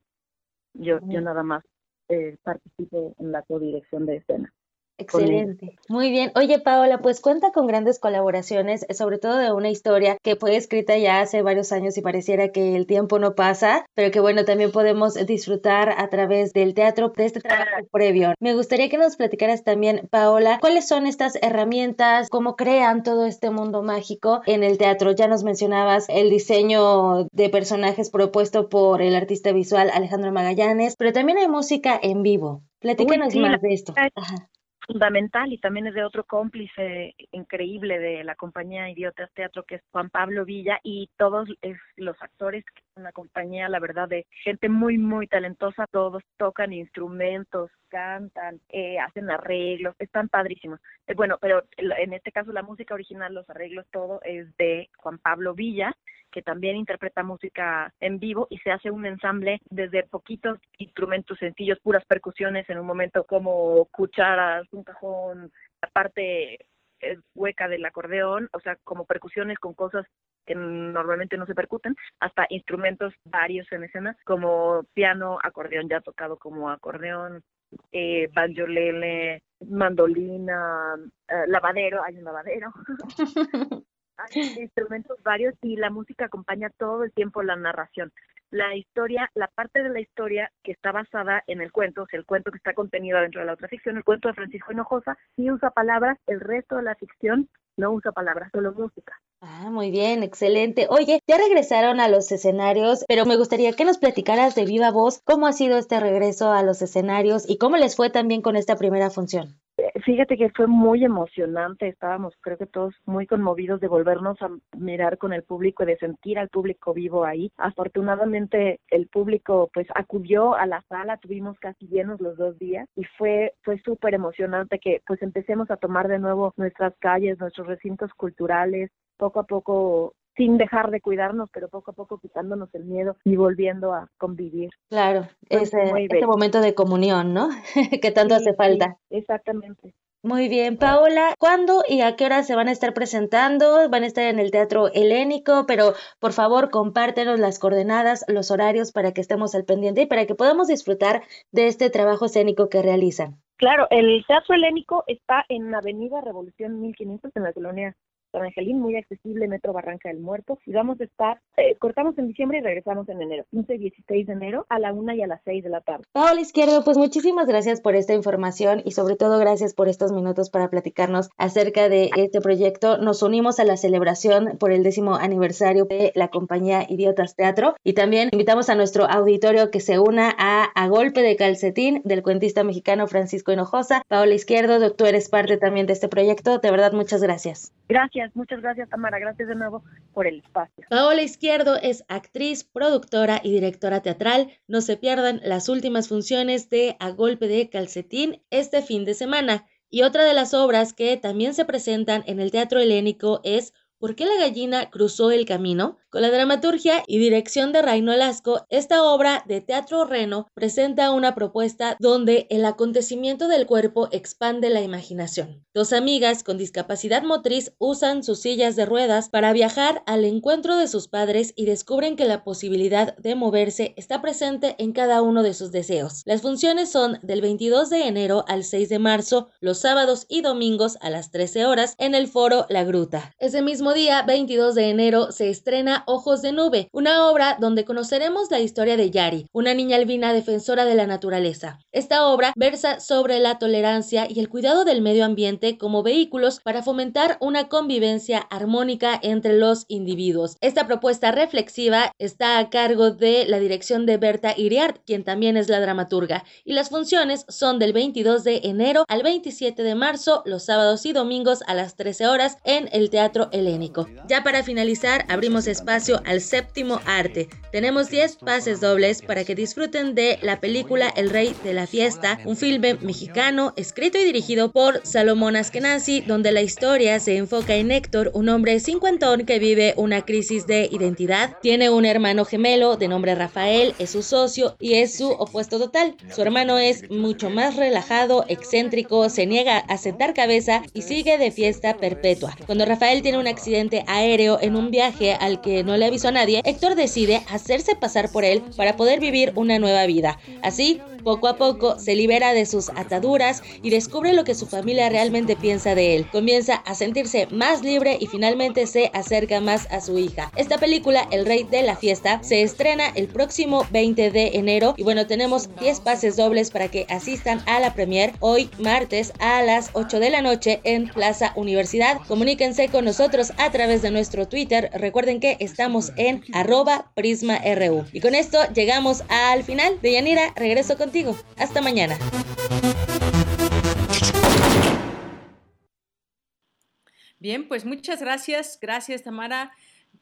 S41: Yo, yo nada más eh, participo en la codirección de escena.
S39: Excelente. Muy bien. Oye, Paola, pues cuenta con grandes colaboraciones, sobre todo de una historia que fue escrita ya hace varios años y pareciera que el tiempo no pasa, pero que bueno, también podemos disfrutar a través del teatro de este trabajo previo. Me gustaría que nos platicaras también, Paola, cuáles son estas herramientas, cómo crean todo este mundo mágico en el teatro. Ya nos mencionabas el diseño de personajes propuesto por el artista visual Alejandro Magallanes, pero también hay música en vivo. Platícanos más de esto. Ajá
S41: fundamental y también es de otro cómplice increíble de la compañía Idiotas Teatro que es Juan Pablo Villa y todos los actores una compañía la verdad de gente muy muy talentosa. Todos tocan instrumentos cantan eh, hacen arreglos están padrísimos. Eh, bueno pero en este caso la música original los arreglos todo es de Juan Pablo Villa que también interpreta música en vivo y se hace un ensamble desde poquitos instrumentos sencillos, puras percusiones en un momento como cucharas, un cajón, la parte hueca del acordeón, o sea, como percusiones con cosas que normalmente no se percuten, hasta instrumentos varios en escena, como piano, acordeón ya tocado como acordeón, eh, banjolele, mandolina, eh, lavadero, hay un lavadero. hay instrumentos varios y la música acompaña todo el tiempo la narración. La historia, la parte de la historia que está basada en el cuento, o sea, el cuento que está contenido dentro de la otra ficción, el cuento de Francisco Hinojosa, sí usa palabras, el resto de la ficción no usa palabras, solo música.
S39: Ah, muy bien, excelente. Oye, ya regresaron a los escenarios, pero me gustaría que nos platicaras de viva voz cómo ha sido este regreso a los escenarios y cómo les fue también con esta primera función.
S41: Fíjate que fue muy emocionante, estábamos creo que todos muy conmovidos de volvernos a mirar con el público y de sentir al público vivo ahí. Afortunadamente el público pues acudió a la sala, tuvimos casi llenos los dos días y fue fue súper emocionante que pues empecemos a tomar de nuevo nuestras calles, nuestros recintos culturales, poco a poco sin dejar de cuidarnos, pero poco a poco quitándonos el miedo y volviendo a convivir.
S39: Claro, ese, ese, momento de comunión, ¿no? que tanto hace falta.
S41: exactamente.
S39: Muy bien, Paola, ¿cuándo y a qué hora se van a estar presentando? Van a estar en el Teatro Helénico, pero por favor compártenos las coordenadas, los horarios para que estemos al pendiente y para que podamos disfrutar de este trabajo escénico que realizan.
S41: Claro, el Teatro Helénico está en Avenida Revolución 1500 en la colonia San Angelín, muy accesible, Metro Barranca del Muerto. Y vamos a estar, eh, cortamos en diciembre y regresamos en enero, 15 y 16 de enero a la 1 y a las 6 de la tarde.
S39: Paola Izquierdo, pues muchísimas gracias por esta información y sobre todo gracias por estos minutos para platicarnos acerca de este proyecto. Nos unimos a la celebración por el décimo aniversario de la compañía Idiotas Teatro y también invitamos a nuestro auditorio que se una a A Golpe de Calcetín del cuentista mexicano Francisco Hinojosa. Paola Izquierdo, tú eres parte también de este proyecto. De verdad, muchas gracias.
S41: Gracias. Gracias, muchas gracias Tamara, gracias de nuevo por el espacio.
S39: Paola Izquierdo es actriz, productora y directora teatral. No se pierdan las últimas funciones de A Golpe de Calcetín este fin de semana. Y otra de las obras que también se presentan en el Teatro Helénico es ¿Por qué la gallina cruzó el camino? Con la dramaturgia y dirección de Raino Lasco, esta obra de teatro reno presenta una propuesta donde el acontecimiento del cuerpo expande la imaginación. Dos amigas con discapacidad motriz usan sus sillas de ruedas para viajar al encuentro de sus padres y descubren que la posibilidad de moverse está presente en cada uno de sus deseos. Las funciones son del 22 de enero al 6 de marzo, los sábados y domingos a las 13 horas en el foro La Gruta. Ese mismo día, 22 de enero, se estrena Ojos de Nube, una obra donde conoceremos la historia de Yari, una niña albina defensora de la naturaleza. Esta obra versa sobre la tolerancia y el cuidado del medio ambiente como vehículos para fomentar una convivencia armónica entre los individuos. Esta propuesta reflexiva está a cargo de la dirección de Berta Iriart, quien también es la dramaturga, y las funciones son del 22 de enero al 27 de marzo, los sábados y domingos a las 13 horas en el Teatro Helénico. Ya para finalizar, abrimos espacio al séptimo arte. Tenemos 10 pases dobles para que disfruten de la película El Rey de la Fiesta, un filme mexicano escrito y dirigido por Salomón Askenazi, donde la historia se enfoca en Héctor, un hombre cincuentón que vive una crisis de identidad. Tiene un hermano gemelo de nombre Rafael, es su socio y es su opuesto total. Su hermano es mucho más relajado, excéntrico, se niega a sentar cabeza y sigue de fiesta perpetua. Cuando Rafael tiene un accidente aéreo en un viaje al que no le avisó a nadie, Héctor decide hacerse pasar por él para poder vivir una nueva vida. Así, poco a poco se libera de sus ataduras y descubre lo que su familia realmente piensa de él. Comienza a sentirse más libre y finalmente se acerca más a su hija. Esta película, El Rey de la Fiesta, se estrena el próximo 20 de enero y bueno, tenemos 10 pases dobles para que asistan a la premier hoy martes a las 8 de la noche en Plaza Universidad. Comuníquense con nosotros a través de nuestro Twitter. Recuerden que estamos en arroba prisma.ru. Y con esto llegamos al final. De Yanira, regreso contigo hasta mañana.
S1: Bien, pues muchas gracias. Gracias, Tamara,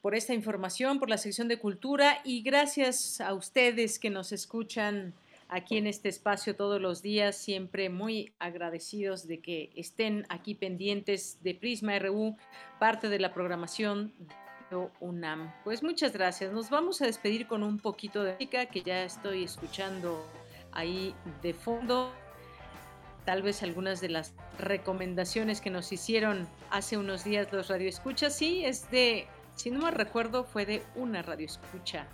S1: por esta información, por la sección de cultura y gracias a ustedes que nos escuchan aquí en este espacio todos los días, siempre muy agradecidos de que estén aquí pendientes de Prisma RU, parte de la programación de UNAM. Pues muchas gracias. Nos vamos a despedir con un poquito de música que ya estoy escuchando ahí de fondo. Tal vez algunas de las recomendaciones que nos hicieron hace unos días los radioescuchas, sí, es de, si no me recuerdo, fue de una radioescucha,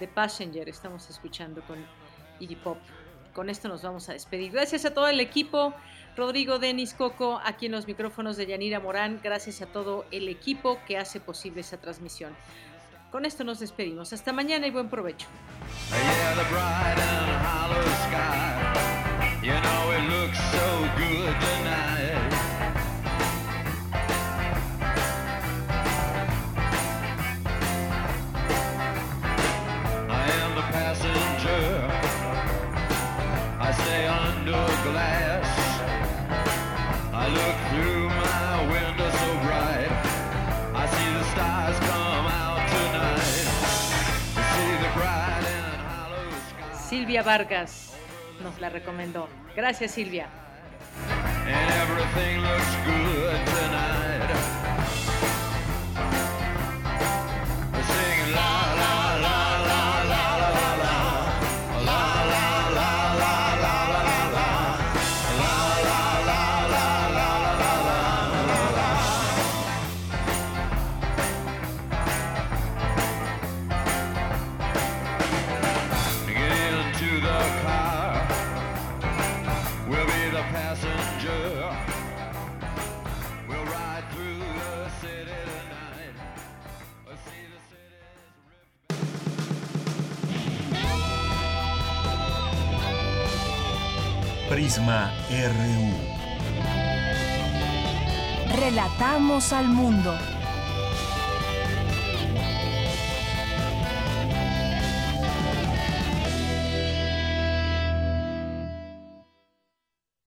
S1: de Passenger, estamos escuchando con Iggy Pop. Con esto nos vamos a despedir. Gracias a todo el equipo, Rodrigo, Denis, Coco, aquí en los micrófonos de Yanira Morán, gracias a todo el equipo que hace posible esa transmisión. Con esto nos despedimos. Hasta mañana y buen provecho. Silvia Vargas nos la recomendó. Gracias Silvia.
S10: RU.
S3: Relatamos al mundo.